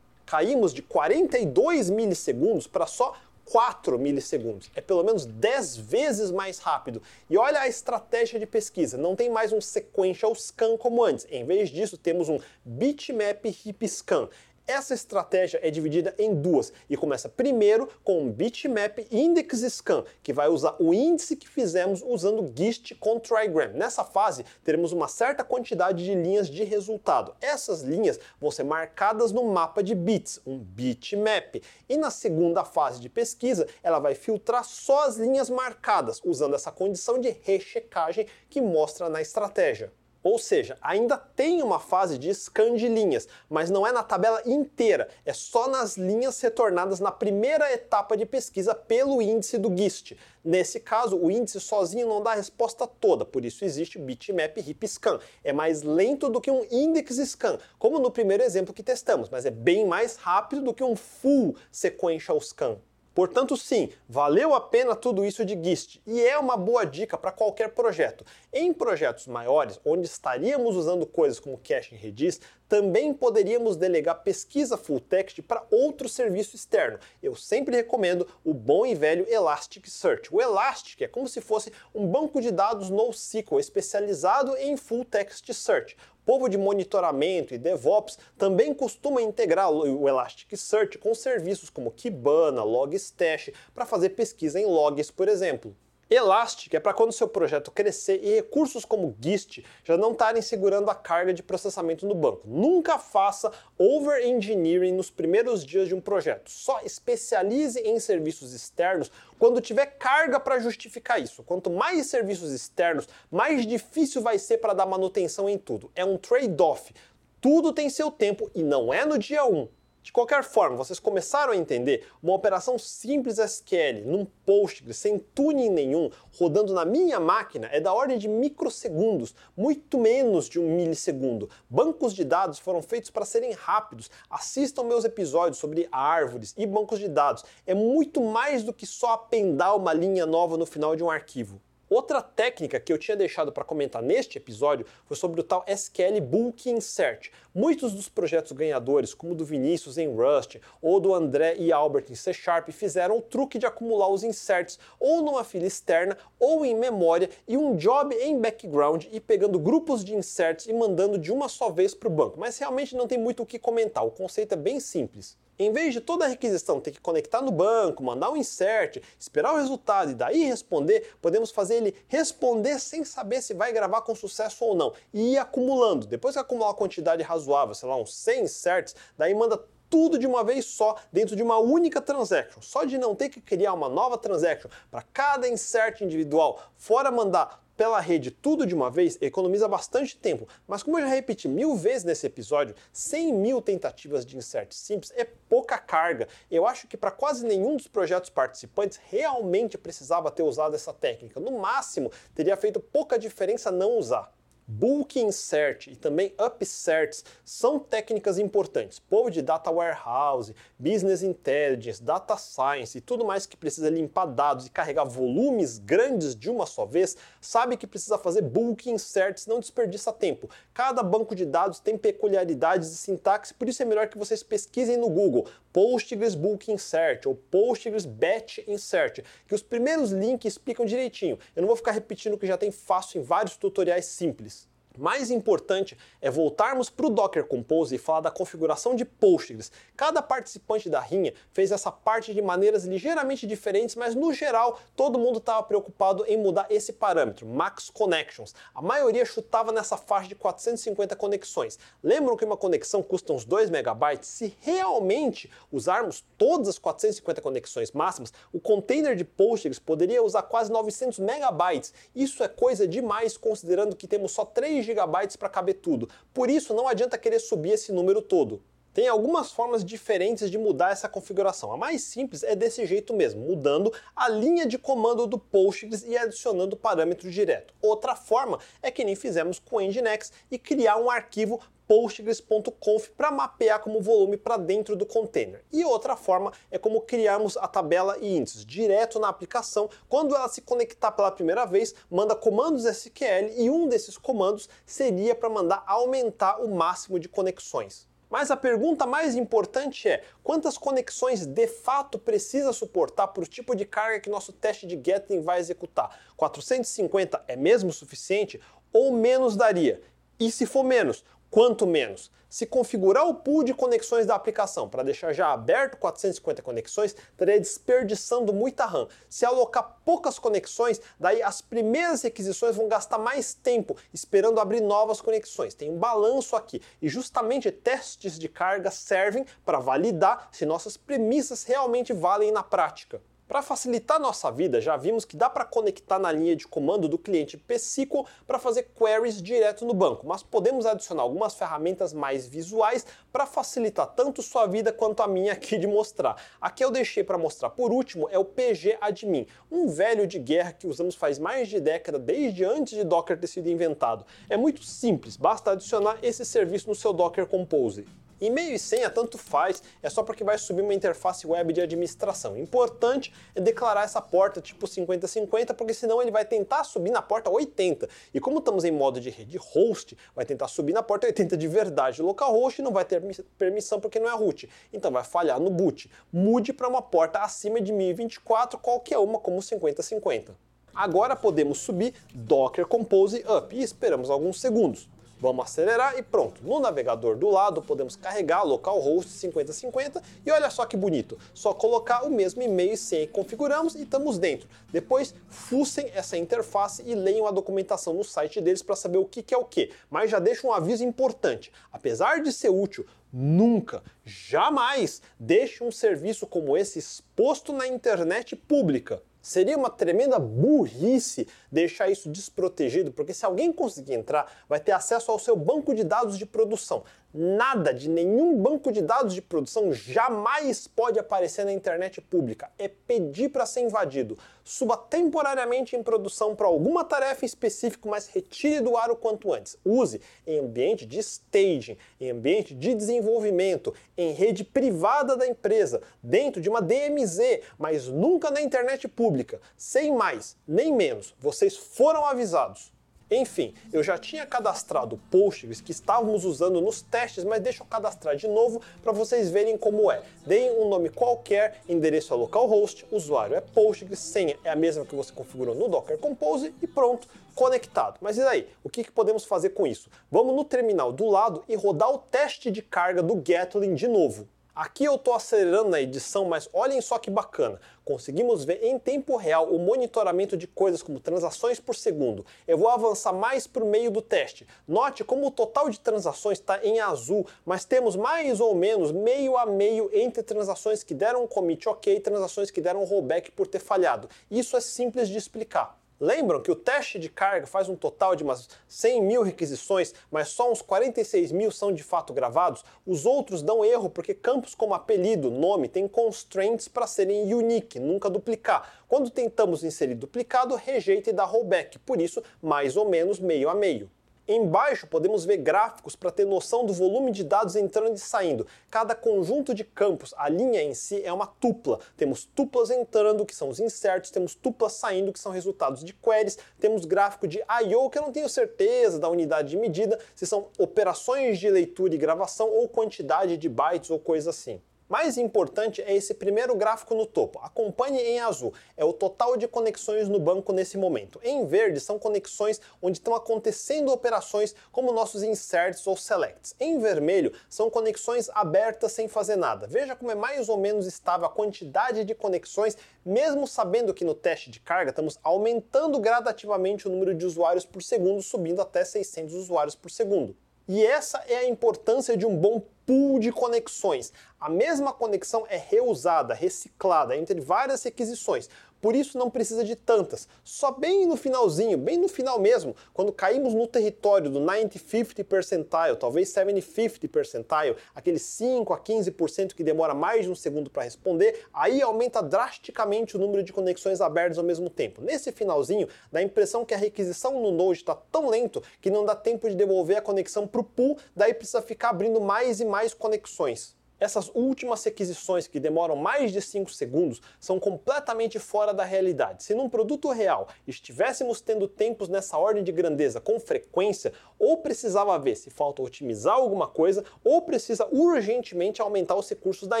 Caímos de 42 milissegundos para só 4 milissegundos. É pelo menos 10 vezes mais rápido. E olha a estratégia de pesquisa. Não tem mais um sequential scan como antes. Em vez disso, temos um bitmap heap scan. Essa estratégia é dividida em duas e começa primeiro com o bitmap index scan, que vai usar o índice que fizemos usando GIST com trigram. Nessa fase, teremos uma certa quantidade de linhas de resultado. Essas linhas vão ser marcadas no mapa de bits, um bitmap. E na segunda fase de pesquisa, ela vai filtrar só as linhas marcadas, usando essa condição de rechecagem que mostra na estratégia. Ou seja, ainda tem uma fase de scan de linhas, mas não é na tabela inteira, é só nas linhas retornadas na primeira etapa de pesquisa pelo índice do GIST. Nesse caso, o índice sozinho não dá a resposta toda, por isso existe bitmap heap scan. É mais lento do que um index scan, como no primeiro exemplo que testamos, mas é bem mais rápido do que um full sequential scan. Portanto, sim, valeu a pena tudo isso de GIST e é uma boa dica para qualquer projeto. Em projetos maiores, onde estaríamos usando coisas como cache em Redis, também poderíamos delegar pesquisa full text para outro serviço externo. Eu sempre recomendo o bom e velho Elasticsearch. O Elastic é como se fosse um banco de dados NoSQL especializado em full text search. Povo de monitoramento e DevOps também costuma integrar o Elasticsearch com serviços como Kibana, Logstash para fazer pesquisa em logs, por exemplo. Elastic é para quando seu projeto crescer e recursos como GIST já não estarem segurando a carga de processamento no banco. Nunca faça over-engineering nos primeiros dias de um projeto. Só especialize em serviços externos quando tiver carga para justificar isso. Quanto mais serviços externos, mais difícil vai ser para dar manutenção em tudo. É um trade-off. Tudo tem seu tempo e não é no dia 1. De qualquer forma, vocês começaram a entender uma operação simples SQL num Postgres sem tuning nenhum, rodando na minha máquina, é da ordem de microsegundos, muito menos de um milissegundo. Bancos de dados foram feitos para serem rápidos. Assistam meus episódios sobre árvores e bancos de dados. É muito mais do que só apendar uma linha nova no final de um arquivo. Outra técnica que eu tinha deixado para comentar neste episódio foi sobre o tal SQL Bulk Insert. Muitos dos projetos ganhadores, como do Vinícius em Rust ou do André e Albert em C Sharp, fizeram o truque de acumular os inserts ou numa fila externa ou em memória e um job em background e pegando grupos de inserts e mandando de uma só vez para o banco. Mas realmente não tem muito o que comentar, o conceito é bem simples. Em vez de toda a requisição ter que conectar no banco, mandar um insert, esperar o resultado e daí responder, podemos fazer ele responder sem saber se vai gravar com sucesso ou não e ir acumulando. Depois que acumular uma quantidade razoável, sei lá, uns 100 inserts, daí manda tudo de uma vez só dentro de uma única transaction. Só de não ter que criar uma nova transaction para cada insert individual, fora mandar pela rede tudo de uma vez economiza bastante tempo, mas como eu já repeti mil vezes nesse episódio, 100 mil tentativas de insert simples é pouca carga. Eu acho que para quase nenhum dos projetos participantes realmente precisava ter usado essa técnica. No máximo, teria feito pouca diferença não usar. Bulk Insert e também Upserts são técnicas importantes. Povo de Data Warehouse, Business Intelligence, Data Science e tudo mais que precisa limpar dados e carregar volumes grandes de uma só vez, sabe que precisa fazer Bulk Inserts, não desperdiça tempo. Cada banco de dados tem peculiaridades de sintaxe, por isso é melhor que vocês pesquisem no Google Postgres Bulk Insert ou Postgres Batch Insert, que os primeiros links explicam direitinho. Eu não vou ficar repetindo o que já tem fácil em vários tutoriais simples. Mais importante é voltarmos para o Docker Compose e falar da configuração de Postgres. Cada participante da rinha fez essa parte de maneiras ligeiramente diferentes, mas no geral todo mundo estava preocupado em mudar esse parâmetro, Max Connections. A maioria chutava nessa faixa de 450 conexões. Lembram que uma conexão custa uns 2 megabytes? Se realmente usarmos todas as 450 conexões máximas, o container de Postgres poderia usar quase 900 megabytes. Isso é coisa demais considerando que temos só 3 GB para caber tudo. Por isso, não adianta querer subir esse número todo. Tem algumas formas diferentes de mudar essa configuração. A mais simples é desse jeito mesmo, mudando a linha de comando do Postgres e adicionando parâmetro direto. Outra forma é que nem fizemos com o Nginx e criar um arquivo postgres.conf para mapear como volume para dentro do container. E outra forma é como criarmos a tabela e índices direto na aplicação. Quando ela se conectar pela primeira vez, manda comandos SQL e um desses comandos seria para mandar aumentar o máximo de conexões. Mas a pergunta mais importante é: quantas conexões de fato precisa suportar para o tipo de carga que nosso teste de Gatling vai executar? 450 é mesmo suficiente ou menos daria? E se for menos, quanto menos. Se configurar o pool de conexões da aplicação para deixar já aberto 450 conexões, estaria desperdiçando muita RAM. Se alocar poucas conexões, daí as primeiras requisições vão gastar mais tempo esperando abrir novas conexões. Tem um balanço aqui e justamente testes de carga servem para validar se nossas premissas realmente valem na prática. Para facilitar nossa vida, já vimos que dá para conectar na linha de comando do cliente PSQL para fazer queries direto no banco, mas podemos adicionar algumas ferramentas mais visuais para facilitar tanto sua vida quanto a minha aqui de mostrar. Aqui eu deixei para mostrar por último é o PG Admin, um velho de guerra que usamos faz mais de década, desde antes de Docker ter sido inventado. É muito simples, basta adicionar esse serviço no seu Docker Compose. E-mail e senha tanto faz, é só porque vai subir uma interface web de administração. Importante é declarar essa porta tipo 5050, porque senão ele vai tentar subir na porta 80. E como estamos em modo de rede host, vai tentar subir na porta 80 de verdade. Localhost não vai ter permissão porque não é root, então vai falhar no boot. Mude para uma porta acima de 1024, qualquer uma como 5050. Agora podemos subir Docker Compose Up e esperamos alguns segundos. Vamos acelerar e pronto. No navegador do lado podemos carregar localhost 5050 e olha só que bonito. Só colocar o mesmo e-mail e senha que configuramos e estamos dentro. Depois fuçem essa interface e leiam a documentação no site deles para saber o que, que é o que. Mas já deixo um aviso importante. Apesar de ser útil, Nunca, jamais deixe um serviço como esse exposto na internet pública. Seria uma tremenda burrice deixar isso desprotegido, porque se alguém conseguir entrar, vai ter acesso ao seu banco de dados de produção. Nada de nenhum banco de dados de produção jamais pode aparecer na internet pública. É pedir para ser invadido. Suba temporariamente em produção para alguma tarefa específica, mas retire do ar o quanto antes. Use em ambiente de staging, em ambiente de desenvolvimento, em rede privada da empresa, dentro de uma DMZ, mas nunca na internet pública. Sem mais, nem menos. Vocês foram avisados. Enfim, eu já tinha cadastrado Postgres que estávamos usando nos testes, mas deixa eu cadastrar de novo para vocês verem como é. Deem um nome qualquer, endereço é localhost, usuário é Postgres, senha é a mesma que você configurou no Docker Compose e pronto, conectado. Mas e daí? O que, que podemos fazer com isso? Vamos no terminal do lado e rodar o teste de carga do Gatling de novo. Aqui eu estou acelerando na edição, mas olhem só que bacana. Conseguimos ver em tempo real o monitoramento de coisas como transações por segundo. Eu vou avançar mais por meio do teste. Note como o total de transações está em azul, mas temos mais ou menos meio a meio entre transações que deram um commit ok e transações que deram um rollback por ter falhado. Isso é simples de explicar. Lembram que o teste de carga faz um total de umas 100 mil requisições, mas só uns 46 mil são de fato gravados? Os outros dão erro porque campos como apelido, nome, têm constraints para serem unique, nunca duplicar. Quando tentamos inserir duplicado, rejeita e dá rollback, por isso mais ou menos meio a meio. Embaixo podemos ver gráficos para ter noção do volume de dados entrando e saindo. Cada conjunto de campos, a linha em si é uma tupla. Temos tuplas entrando, que são os inserts, temos tuplas saindo, que são resultados de queries, temos gráfico de I/O, que eu não tenho certeza da unidade de medida, se são operações de leitura e gravação ou quantidade de bytes ou coisa assim. Mais importante é esse primeiro gráfico no topo. Acompanhe em azul, é o total de conexões no banco nesse momento. Em verde são conexões onde estão acontecendo operações como nossos inserts ou selects. Em vermelho são conexões abertas sem fazer nada. Veja como é mais ou menos estável a quantidade de conexões, mesmo sabendo que no teste de carga estamos aumentando gradativamente o número de usuários por segundo, subindo até 600 usuários por segundo. E essa é a importância de um bom pool de conexões. A mesma conexão é reusada, reciclada entre várias requisições. Por isso não precisa de tantas. Só bem no finalzinho, bem no final mesmo, quando caímos no território do 90-50 percentile, talvez 70-50 percentile, aquele 5 a 15% que demora mais de um segundo para responder, aí aumenta drasticamente o número de conexões abertas ao mesmo tempo. Nesse finalzinho, dá a impressão que a requisição no Node está tão lento que não dá tempo de devolver a conexão para o pool, daí precisa ficar abrindo mais e mais conexões. Essas últimas requisições que demoram mais de 5 segundos são completamente fora da realidade. Se num produto real estivéssemos tendo tempos nessa ordem de grandeza com frequência, ou precisava ver se falta otimizar alguma coisa, ou precisa urgentemente aumentar os recursos da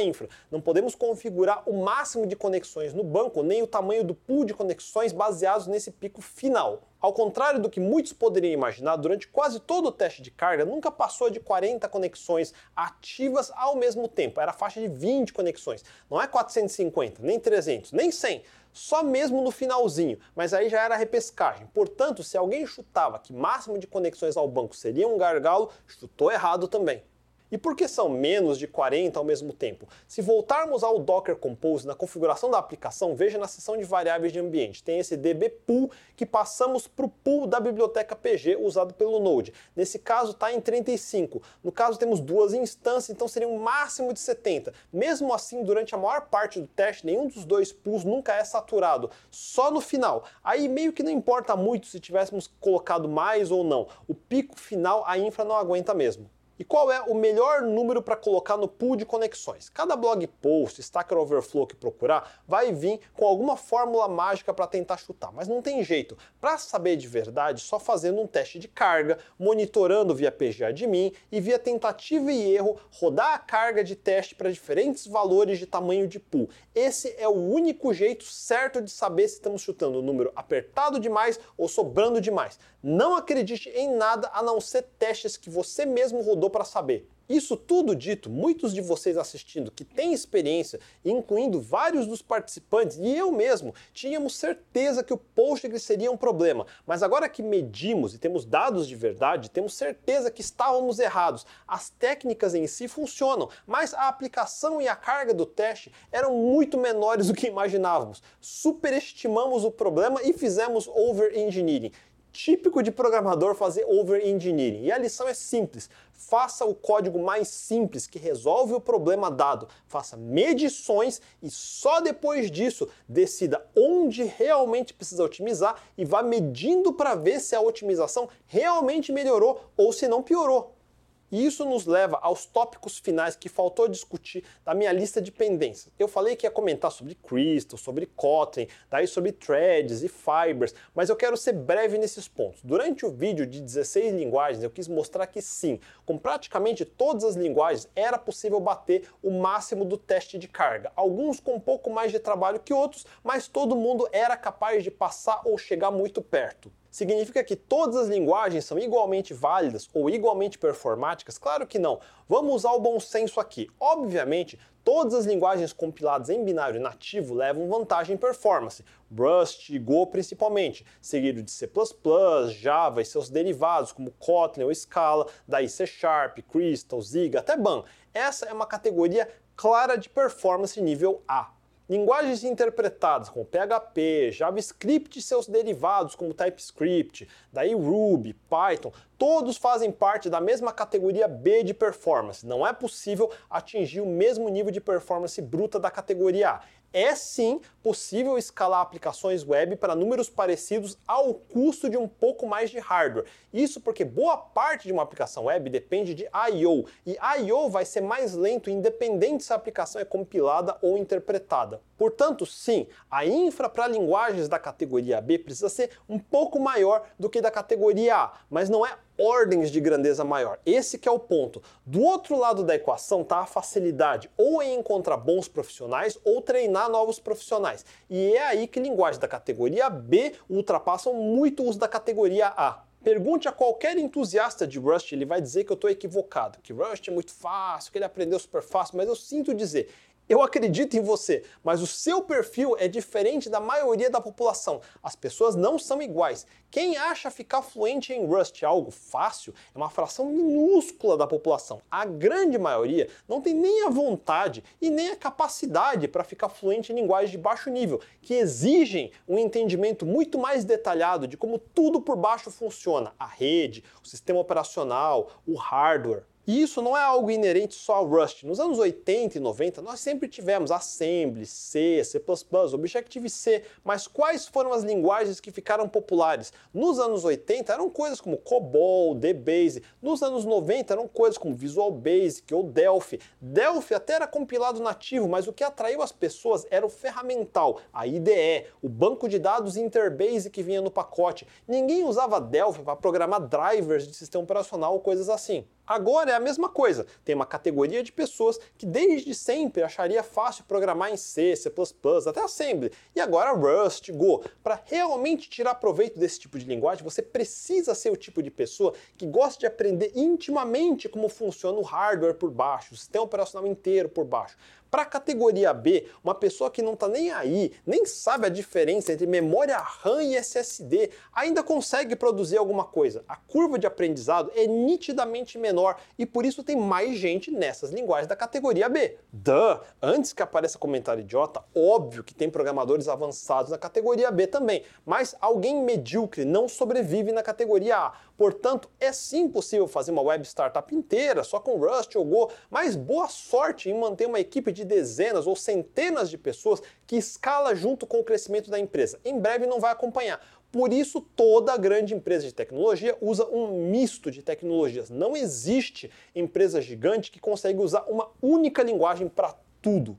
infra. Não podemos configurar o máximo de conexões no banco, nem o tamanho do pool de conexões baseados nesse pico final. Ao contrário do que muitos poderiam imaginar, durante quase todo o teste de carga nunca passou de 40 conexões ativas ao mesmo tempo. Era a faixa de 20 conexões. Não é 450, nem 300, nem 100 só mesmo no finalzinho, mas aí já era repescagem. Portanto, se alguém chutava que máximo de conexões ao banco seria um gargalo, chutou errado também. E por que são menos de 40 ao mesmo tempo? Se voltarmos ao Docker Compose na configuração da aplicação, veja na seção de variáveis de ambiente. Tem esse db pool que passamos para o pool da biblioteca PG usado pelo Node. Nesse caso está em 35. No caso temos duas instâncias, então seria um máximo de 70. Mesmo assim, durante a maior parte do teste, nenhum dos dois pools nunca é saturado. Só no final. Aí meio que não importa muito se tivéssemos colocado mais ou não. O pico final a infra não aguenta mesmo. E qual é o melhor número para colocar no pool de conexões? Cada blog post, Stacker Overflow que procurar, vai vir com alguma fórmula mágica para tentar chutar, mas não tem jeito. Para saber de verdade, só fazendo um teste de carga, monitorando via PGAdmin e via tentativa e erro, rodar a carga de teste para diferentes valores de tamanho de pool. Esse é o único jeito certo de saber se estamos chutando o número apertado demais ou sobrando demais. Não acredite em nada a não ser testes que você mesmo rodou para saber. Isso tudo dito, muitos de vocês assistindo que têm experiência, incluindo vários dos participantes e eu mesmo, tínhamos certeza que o Postgres seria um problema, mas agora que medimos e temos dados de verdade, temos certeza que estávamos errados. As técnicas em si funcionam, mas a aplicação e a carga do teste eram muito menores do que imaginávamos. Superestimamos o problema e fizemos over-engineering típico de programador fazer over-engineering. E a lição é simples. Faça o código mais simples que resolve o problema dado. Faça medições e só depois disso decida onde realmente precisa otimizar e vá medindo para ver se a otimização realmente melhorou ou se não piorou. E isso nos leva aos tópicos finais que faltou discutir da minha lista de pendências. Eu falei que ia comentar sobre Crystal, sobre Kotlin, daí sobre threads e fibers, mas eu quero ser breve nesses pontos. Durante o vídeo de 16 linguagens, eu quis mostrar que sim, com praticamente todas as linguagens era possível bater o máximo do teste de carga. Alguns com um pouco mais de trabalho que outros, mas todo mundo era capaz de passar ou chegar muito perto. Significa que todas as linguagens são igualmente válidas ou igualmente performáticas? Claro que não. Vamos usar o bom senso aqui. Obviamente, todas as linguagens compiladas em binário nativo levam vantagem em performance. Rust e Go principalmente, seguido de C++, Java e seus derivados como Kotlin ou Scala, daí C Sharp, Crystal, Zig, até BAM. Essa é uma categoria clara de performance nível A. Linguagens interpretadas como PHP, JavaScript e seus derivados como TypeScript, daí Ruby, Python, todos fazem parte da mesma categoria B de performance. Não é possível atingir o mesmo nível de performance bruta da categoria A é sim possível escalar aplicações web para números parecidos ao custo de um pouco mais de hardware. Isso porque boa parte de uma aplicação web depende de I/O e I/O vai ser mais lento independente se a aplicação é compilada ou interpretada. Portanto, sim, a infra para linguagens da categoria B precisa ser um pouco maior do que da categoria A, mas não é ordens de grandeza maior. Esse que é o ponto. Do outro lado da equação está a facilidade ou em encontrar bons profissionais ou treinar novos profissionais. E é aí que linguagens da categoria B ultrapassam muito os da categoria A. Pergunte a qualquer entusiasta de Rust, ele vai dizer que eu estou equivocado, que Rust é muito fácil, que ele aprendeu super fácil, mas eu sinto dizer, eu acredito em você, mas o seu perfil é diferente da maioria da população. As pessoas não são iguais. Quem acha ficar fluente em Rust algo fácil é uma fração minúscula da população. A grande maioria não tem nem a vontade e nem a capacidade para ficar fluente em linguagens de baixo nível, que exigem um entendimento muito mais detalhado de como tudo por baixo funciona: a rede, o sistema operacional, o hardware. E isso não é algo inerente só ao Rust. Nos anos 80 e 90, nós sempre tivemos Assembly, C, C++, Objective-C, mas quais foram as linguagens que ficaram populares? Nos anos 80 eram coisas como COBOL, DBase. Nos anos 90 eram coisas como Visual Basic ou Delphi. Delphi até era compilado nativo, mas o que atraiu as pessoas era o ferramental, a IDE, o banco de dados Interbase que vinha no pacote. Ninguém usava Delphi para programar drivers de sistema operacional ou coisas assim. Agora é a mesma coisa. Tem uma categoria de pessoas que desde sempre acharia fácil programar em C, C++, até Assembly. E agora Rust, Go. Para realmente tirar proveito desse tipo de linguagem, você precisa ser o tipo de pessoa que gosta de aprender intimamente como funciona o hardware por baixo, o sistema operacional inteiro por baixo. Para a categoria B, uma pessoa que não está nem aí, nem sabe a diferença entre memória RAM e SSD, ainda consegue produzir alguma coisa. A curva de aprendizado é nitidamente menor e por isso tem mais gente nessas linguagens da categoria B. Duh! Antes que apareça comentário idiota, óbvio que tem programadores avançados na categoria B também, mas alguém medíocre não sobrevive na categoria A. Portanto, é sim possível fazer uma web startup inteira só com Rust ou Go, mas boa sorte em manter uma equipe de dezenas ou centenas de pessoas que escala junto com o crescimento da empresa. Em breve não vai acompanhar. Por isso, toda grande empresa de tecnologia usa um misto de tecnologias. Não existe empresa gigante que consegue usar uma única linguagem para tudo.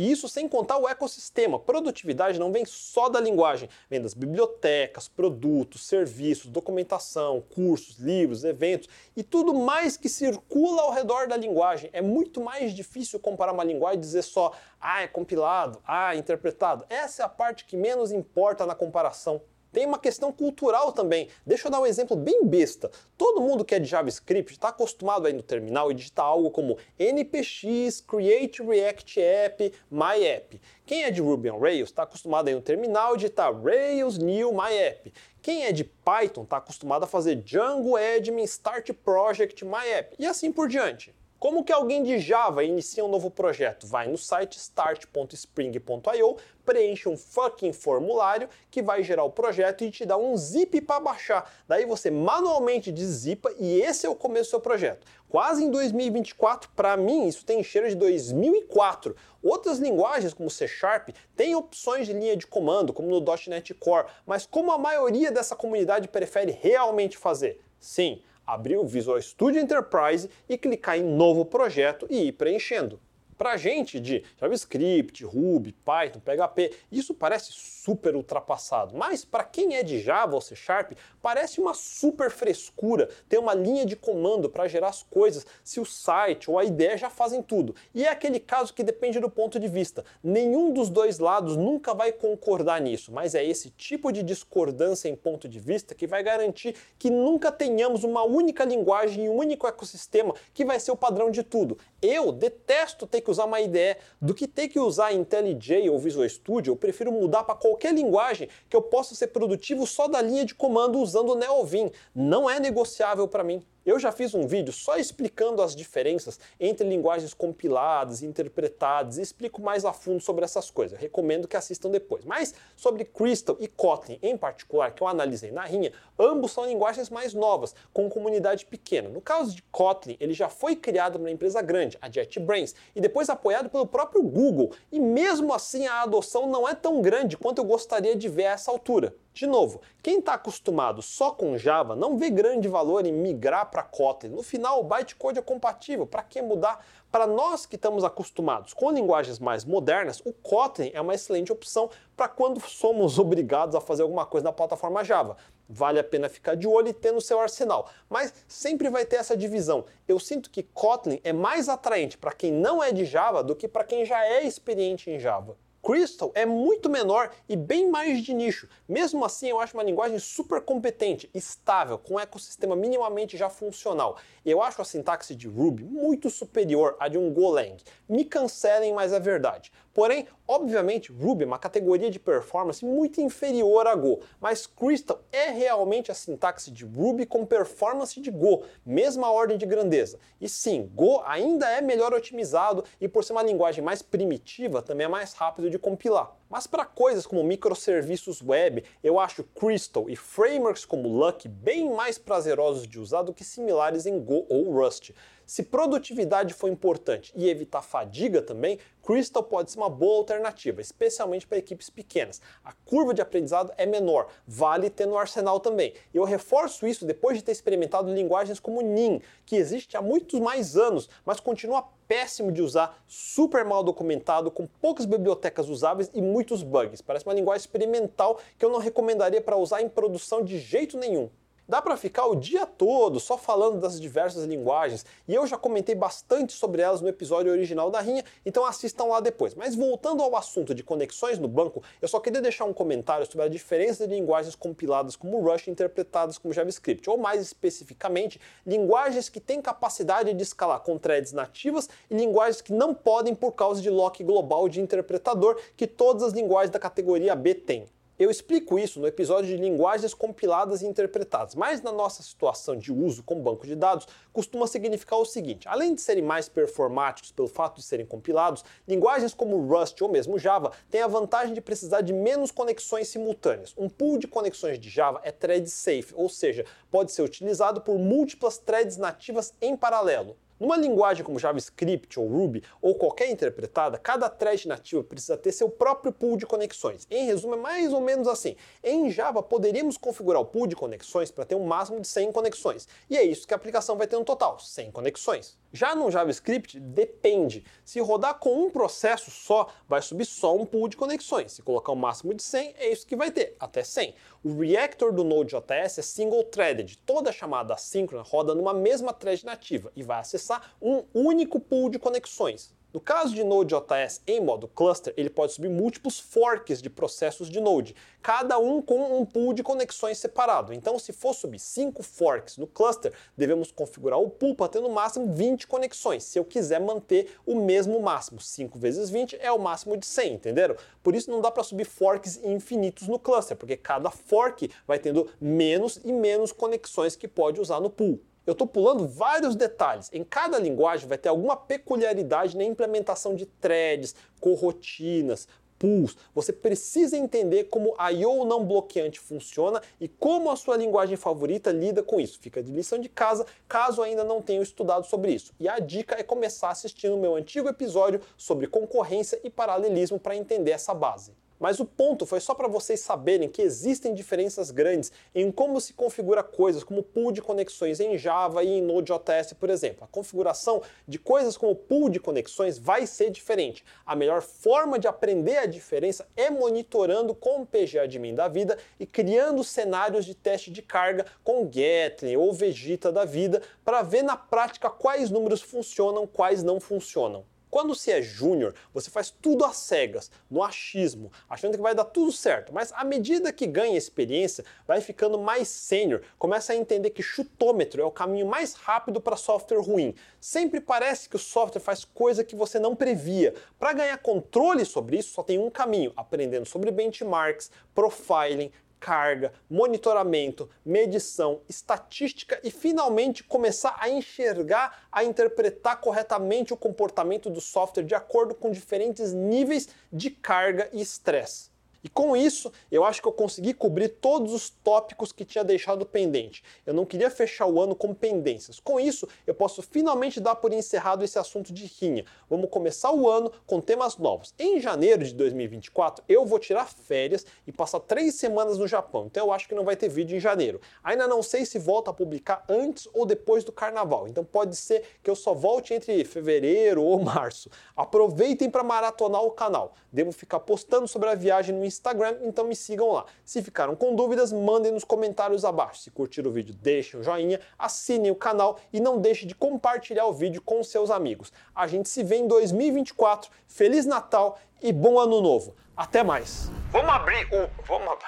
E isso sem contar o ecossistema. Produtividade não vem só da linguagem, vem das bibliotecas, produtos, serviços, documentação, cursos, livros, eventos e tudo mais que circula ao redor da linguagem. É muito mais difícil comparar uma linguagem e dizer só, ah, é compilado, ah, é interpretado. Essa é a parte que menos importa na comparação. Tem uma questão cultural também. Deixa eu dar um exemplo bem besta. Todo mundo que é de JavaScript está acostumado aí no terminal e digitar algo como npx, create react app, my app. Quem é de Ruby on Rails está acostumado aí no terminal e digitar Rails new my app. Quem é de Python está acostumado a fazer Django admin start project my app e assim por diante. Como que alguém de Java inicia um novo projeto? Vai no site start.spring.io, preenche um fucking formulário que vai gerar o projeto e te dá um zip para baixar. Daí você manualmente deszipa e esse é o começo do seu projeto. Quase em 2024, para mim, isso tem cheiro de 2004. Outras linguagens, como C Sharp, têm opções de linha de comando, como no .NET Core, mas como a maioria dessa comunidade prefere realmente fazer? Sim, abrir o Visual Studio Enterprise e clicar em Novo Projeto e ir preenchendo. Para gente de JavaScript, Ruby, Python, PHP, isso parece super ultrapassado, mas para quem é de Java ou C Sharp, parece uma super frescura ter uma linha de comando para gerar as coisas se o site ou a ideia já fazem tudo. E é aquele caso que depende do ponto de vista. Nenhum dos dois lados nunca vai concordar nisso, mas é esse tipo de discordância em ponto de vista que vai garantir que nunca tenhamos uma única linguagem e um único ecossistema que vai ser o padrão de tudo. Eu detesto ter que que usar uma IDE, do que ter que usar IntelliJ ou Visual Studio, eu prefiro mudar para qualquer linguagem que eu possa ser produtivo só da linha de comando usando o NeoVim. Não é negociável para mim. Eu já fiz um vídeo só explicando as diferenças entre linguagens compiladas interpretadas e explico mais a fundo sobre essas coisas. Eu recomendo que assistam depois. Mas sobre Crystal e Kotlin em particular, que eu analisei na rinha, ambos são linguagens mais novas, com comunidade pequena. No caso de Kotlin, ele já foi criado por uma empresa grande, a JetBrains, e depois apoiado pelo próprio Google. E mesmo assim a adoção não é tão grande quanto eu gostaria de ver a essa altura. De novo, quem está acostumado só com Java não vê grande valor em migrar para Kotlin. No final, o bytecode é compatível, para que mudar? Para nós que estamos acostumados com linguagens mais modernas, o Kotlin é uma excelente opção para quando somos obrigados a fazer alguma coisa na plataforma Java. Vale a pena ficar de olho e ter no seu arsenal. Mas sempre vai ter essa divisão. Eu sinto que Kotlin é mais atraente para quem não é de Java do que para quem já é experiente em Java. Crystal é muito menor e bem mais de nicho. Mesmo assim, eu acho uma linguagem super competente, estável, com um ecossistema minimamente já funcional. Eu acho a sintaxe de Ruby muito superior à de um Golang. Me cancelem, mas é verdade. Porém, obviamente, Ruby é uma categoria de performance muito inferior a Go, mas Crystal é realmente a sintaxe de Ruby com performance de Go, mesma ordem de grandeza. E sim, Go ainda é melhor otimizado e por ser uma linguagem mais primitiva, também é mais rápido de compilar. Mas para coisas como microserviços web, eu acho Crystal e frameworks como Lucky bem mais prazerosos de usar do que similares em Go ou Rust. Se produtividade for importante e evitar fadiga também, Crystal pode ser uma boa alternativa, especialmente para equipes pequenas. A curva de aprendizado é menor, vale ter no arsenal também. Eu reforço isso depois de ter experimentado linguagens como NIM, que existe há muitos mais anos, mas continua péssimo de usar, super mal documentado, com poucas bibliotecas usáveis e muitos bugs. Parece uma linguagem experimental que eu não recomendaria para usar em produção de jeito nenhum. Dá para ficar o dia todo só falando das diversas linguagens, e eu já comentei bastante sobre elas no episódio original da Rinha, então assistam lá depois. Mas voltando ao assunto de conexões no banco, eu só queria deixar um comentário sobre a diferença de linguagens compiladas como Rush interpretadas como JavaScript, ou mais especificamente, linguagens que têm capacidade de escalar com threads nativas e linguagens que não podem por causa de lock global de interpretador que todas as linguagens da categoria B têm. Eu explico isso no episódio de linguagens compiladas e interpretadas, mas na nossa situação de uso com banco de dados, costuma significar o seguinte: além de serem mais performáticos pelo fato de serem compilados, linguagens como Rust ou mesmo Java têm a vantagem de precisar de menos conexões simultâneas. Um pool de conexões de Java é thread safe, ou seja, pode ser utilizado por múltiplas threads nativas em paralelo. Numa linguagem como JavaScript ou Ruby ou qualquer interpretada, cada thread nativa precisa ter seu próprio pool de conexões. Em resumo, é mais ou menos assim. Em Java, poderíamos configurar o pool de conexões para ter um máximo de 100 conexões. E é isso que a aplicação vai ter no total, 100 conexões. Já no JavaScript, depende. Se rodar com um processo só, vai subir só um pool de conexões. Se colocar um máximo de 100, é isso que vai ter, até 100. O reactor do Node.js é single-threaded. Toda chamada assíncrona roda numa mesma thread nativa e vai acessar um único pool de conexões. No caso de Node.js em modo cluster, ele pode subir múltiplos forks de processos de Node, cada um com um pool de conexões separado. Então, se for subir 5 forks no cluster, devemos configurar o pool para ter no máximo 20 conexões, se eu quiser manter o mesmo máximo. 5 vezes 20 é o máximo de 100, entenderam? Por isso não dá para subir forks infinitos no cluster, porque cada fork vai tendo menos e menos conexões que pode usar no pool. Eu estou pulando vários detalhes. Em cada linguagem vai ter alguma peculiaridade na implementação de threads, corrotinas, pools. Você precisa entender como a IO não bloqueante funciona e como a sua linguagem favorita lida com isso. Fica de lição de casa, caso ainda não tenha estudado sobre isso. E a dica é começar assistindo o meu antigo episódio sobre concorrência e paralelismo para entender essa base. Mas o ponto foi só para vocês saberem que existem diferenças grandes em como se configura coisas como pool de conexões em Java e em Node.js, por exemplo. A configuração de coisas como pool de conexões vai ser diferente. A melhor forma de aprender a diferença é monitorando com o PGAdmin da vida e criando cenários de teste de carga com Gatling ou Vegeta da vida para ver na prática quais números funcionam, quais não funcionam. Quando se é júnior, você faz tudo às cegas, no achismo, achando que vai dar tudo certo. Mas à medida que ganha experiência, vai ficando mais sênior, começa a entender que chutômetro é o caminho mais rápido para software ruim. Sempre parece que o software faz coisa que você não previa. Para ganhar controle sobre isso, só tem um caminho: aprendendo sobre benchmarks, profiling, carga, monitoramento, medição, estatística e finalmente começar a enxergar, a interpretar corretamente o comportamento do software de acordo com diferentes níveis de carga e estresse. E com isso, eu acho que eu consegui cobrir todos os tópicos que tinha deixado pendente. Eu não queria fechar o ano com pendências. Com isso, eu posso finalmente dar por encerrado esse assunto de rinha. Vamos começar o ano com temas novos. Em janeiro de 2024, eu vou tirar férias e passar três semanas no Japão. Então eu acho que não vai ter vídeo em janeiro. Ainda não sei se volto a publicar antes ou depois do carnaval. Então pode ser que eu só volte entre fevereiro ou março. Aproveitem para maratonar o canal. Devo ficar postando sobre a viagem no Instagram, então me sigam lá. Se ficaram com dúvidas, mandem nos comentários abaixo. Se curtiram o vídeo, deixem um joinha, assinem o canal e não deixe de compartilhar o vídeo com seus amigos. A gente se vê em 2024. Feliz Natal e bom ano novo. Até mais. Vamos abrir o. Vamos.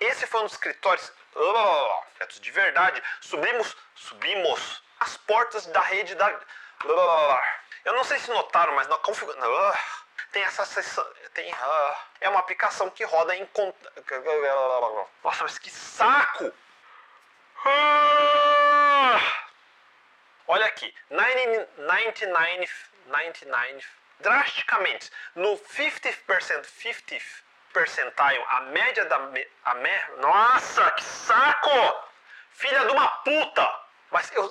Esse foi um dos escritórios. De verdade, subimos, subimos as portas da rede da. Eu não sei se notaram, mas na configuração tem essa sessão. Tem, uh, é uma aplicação que roda em. Nossa, mas que saco! Uh, olha aqui, 99, 99, drasticamente, no 50%, 50 percentile, a média da. A me, nossa, que saco! Filha de uma puta! Mas eu.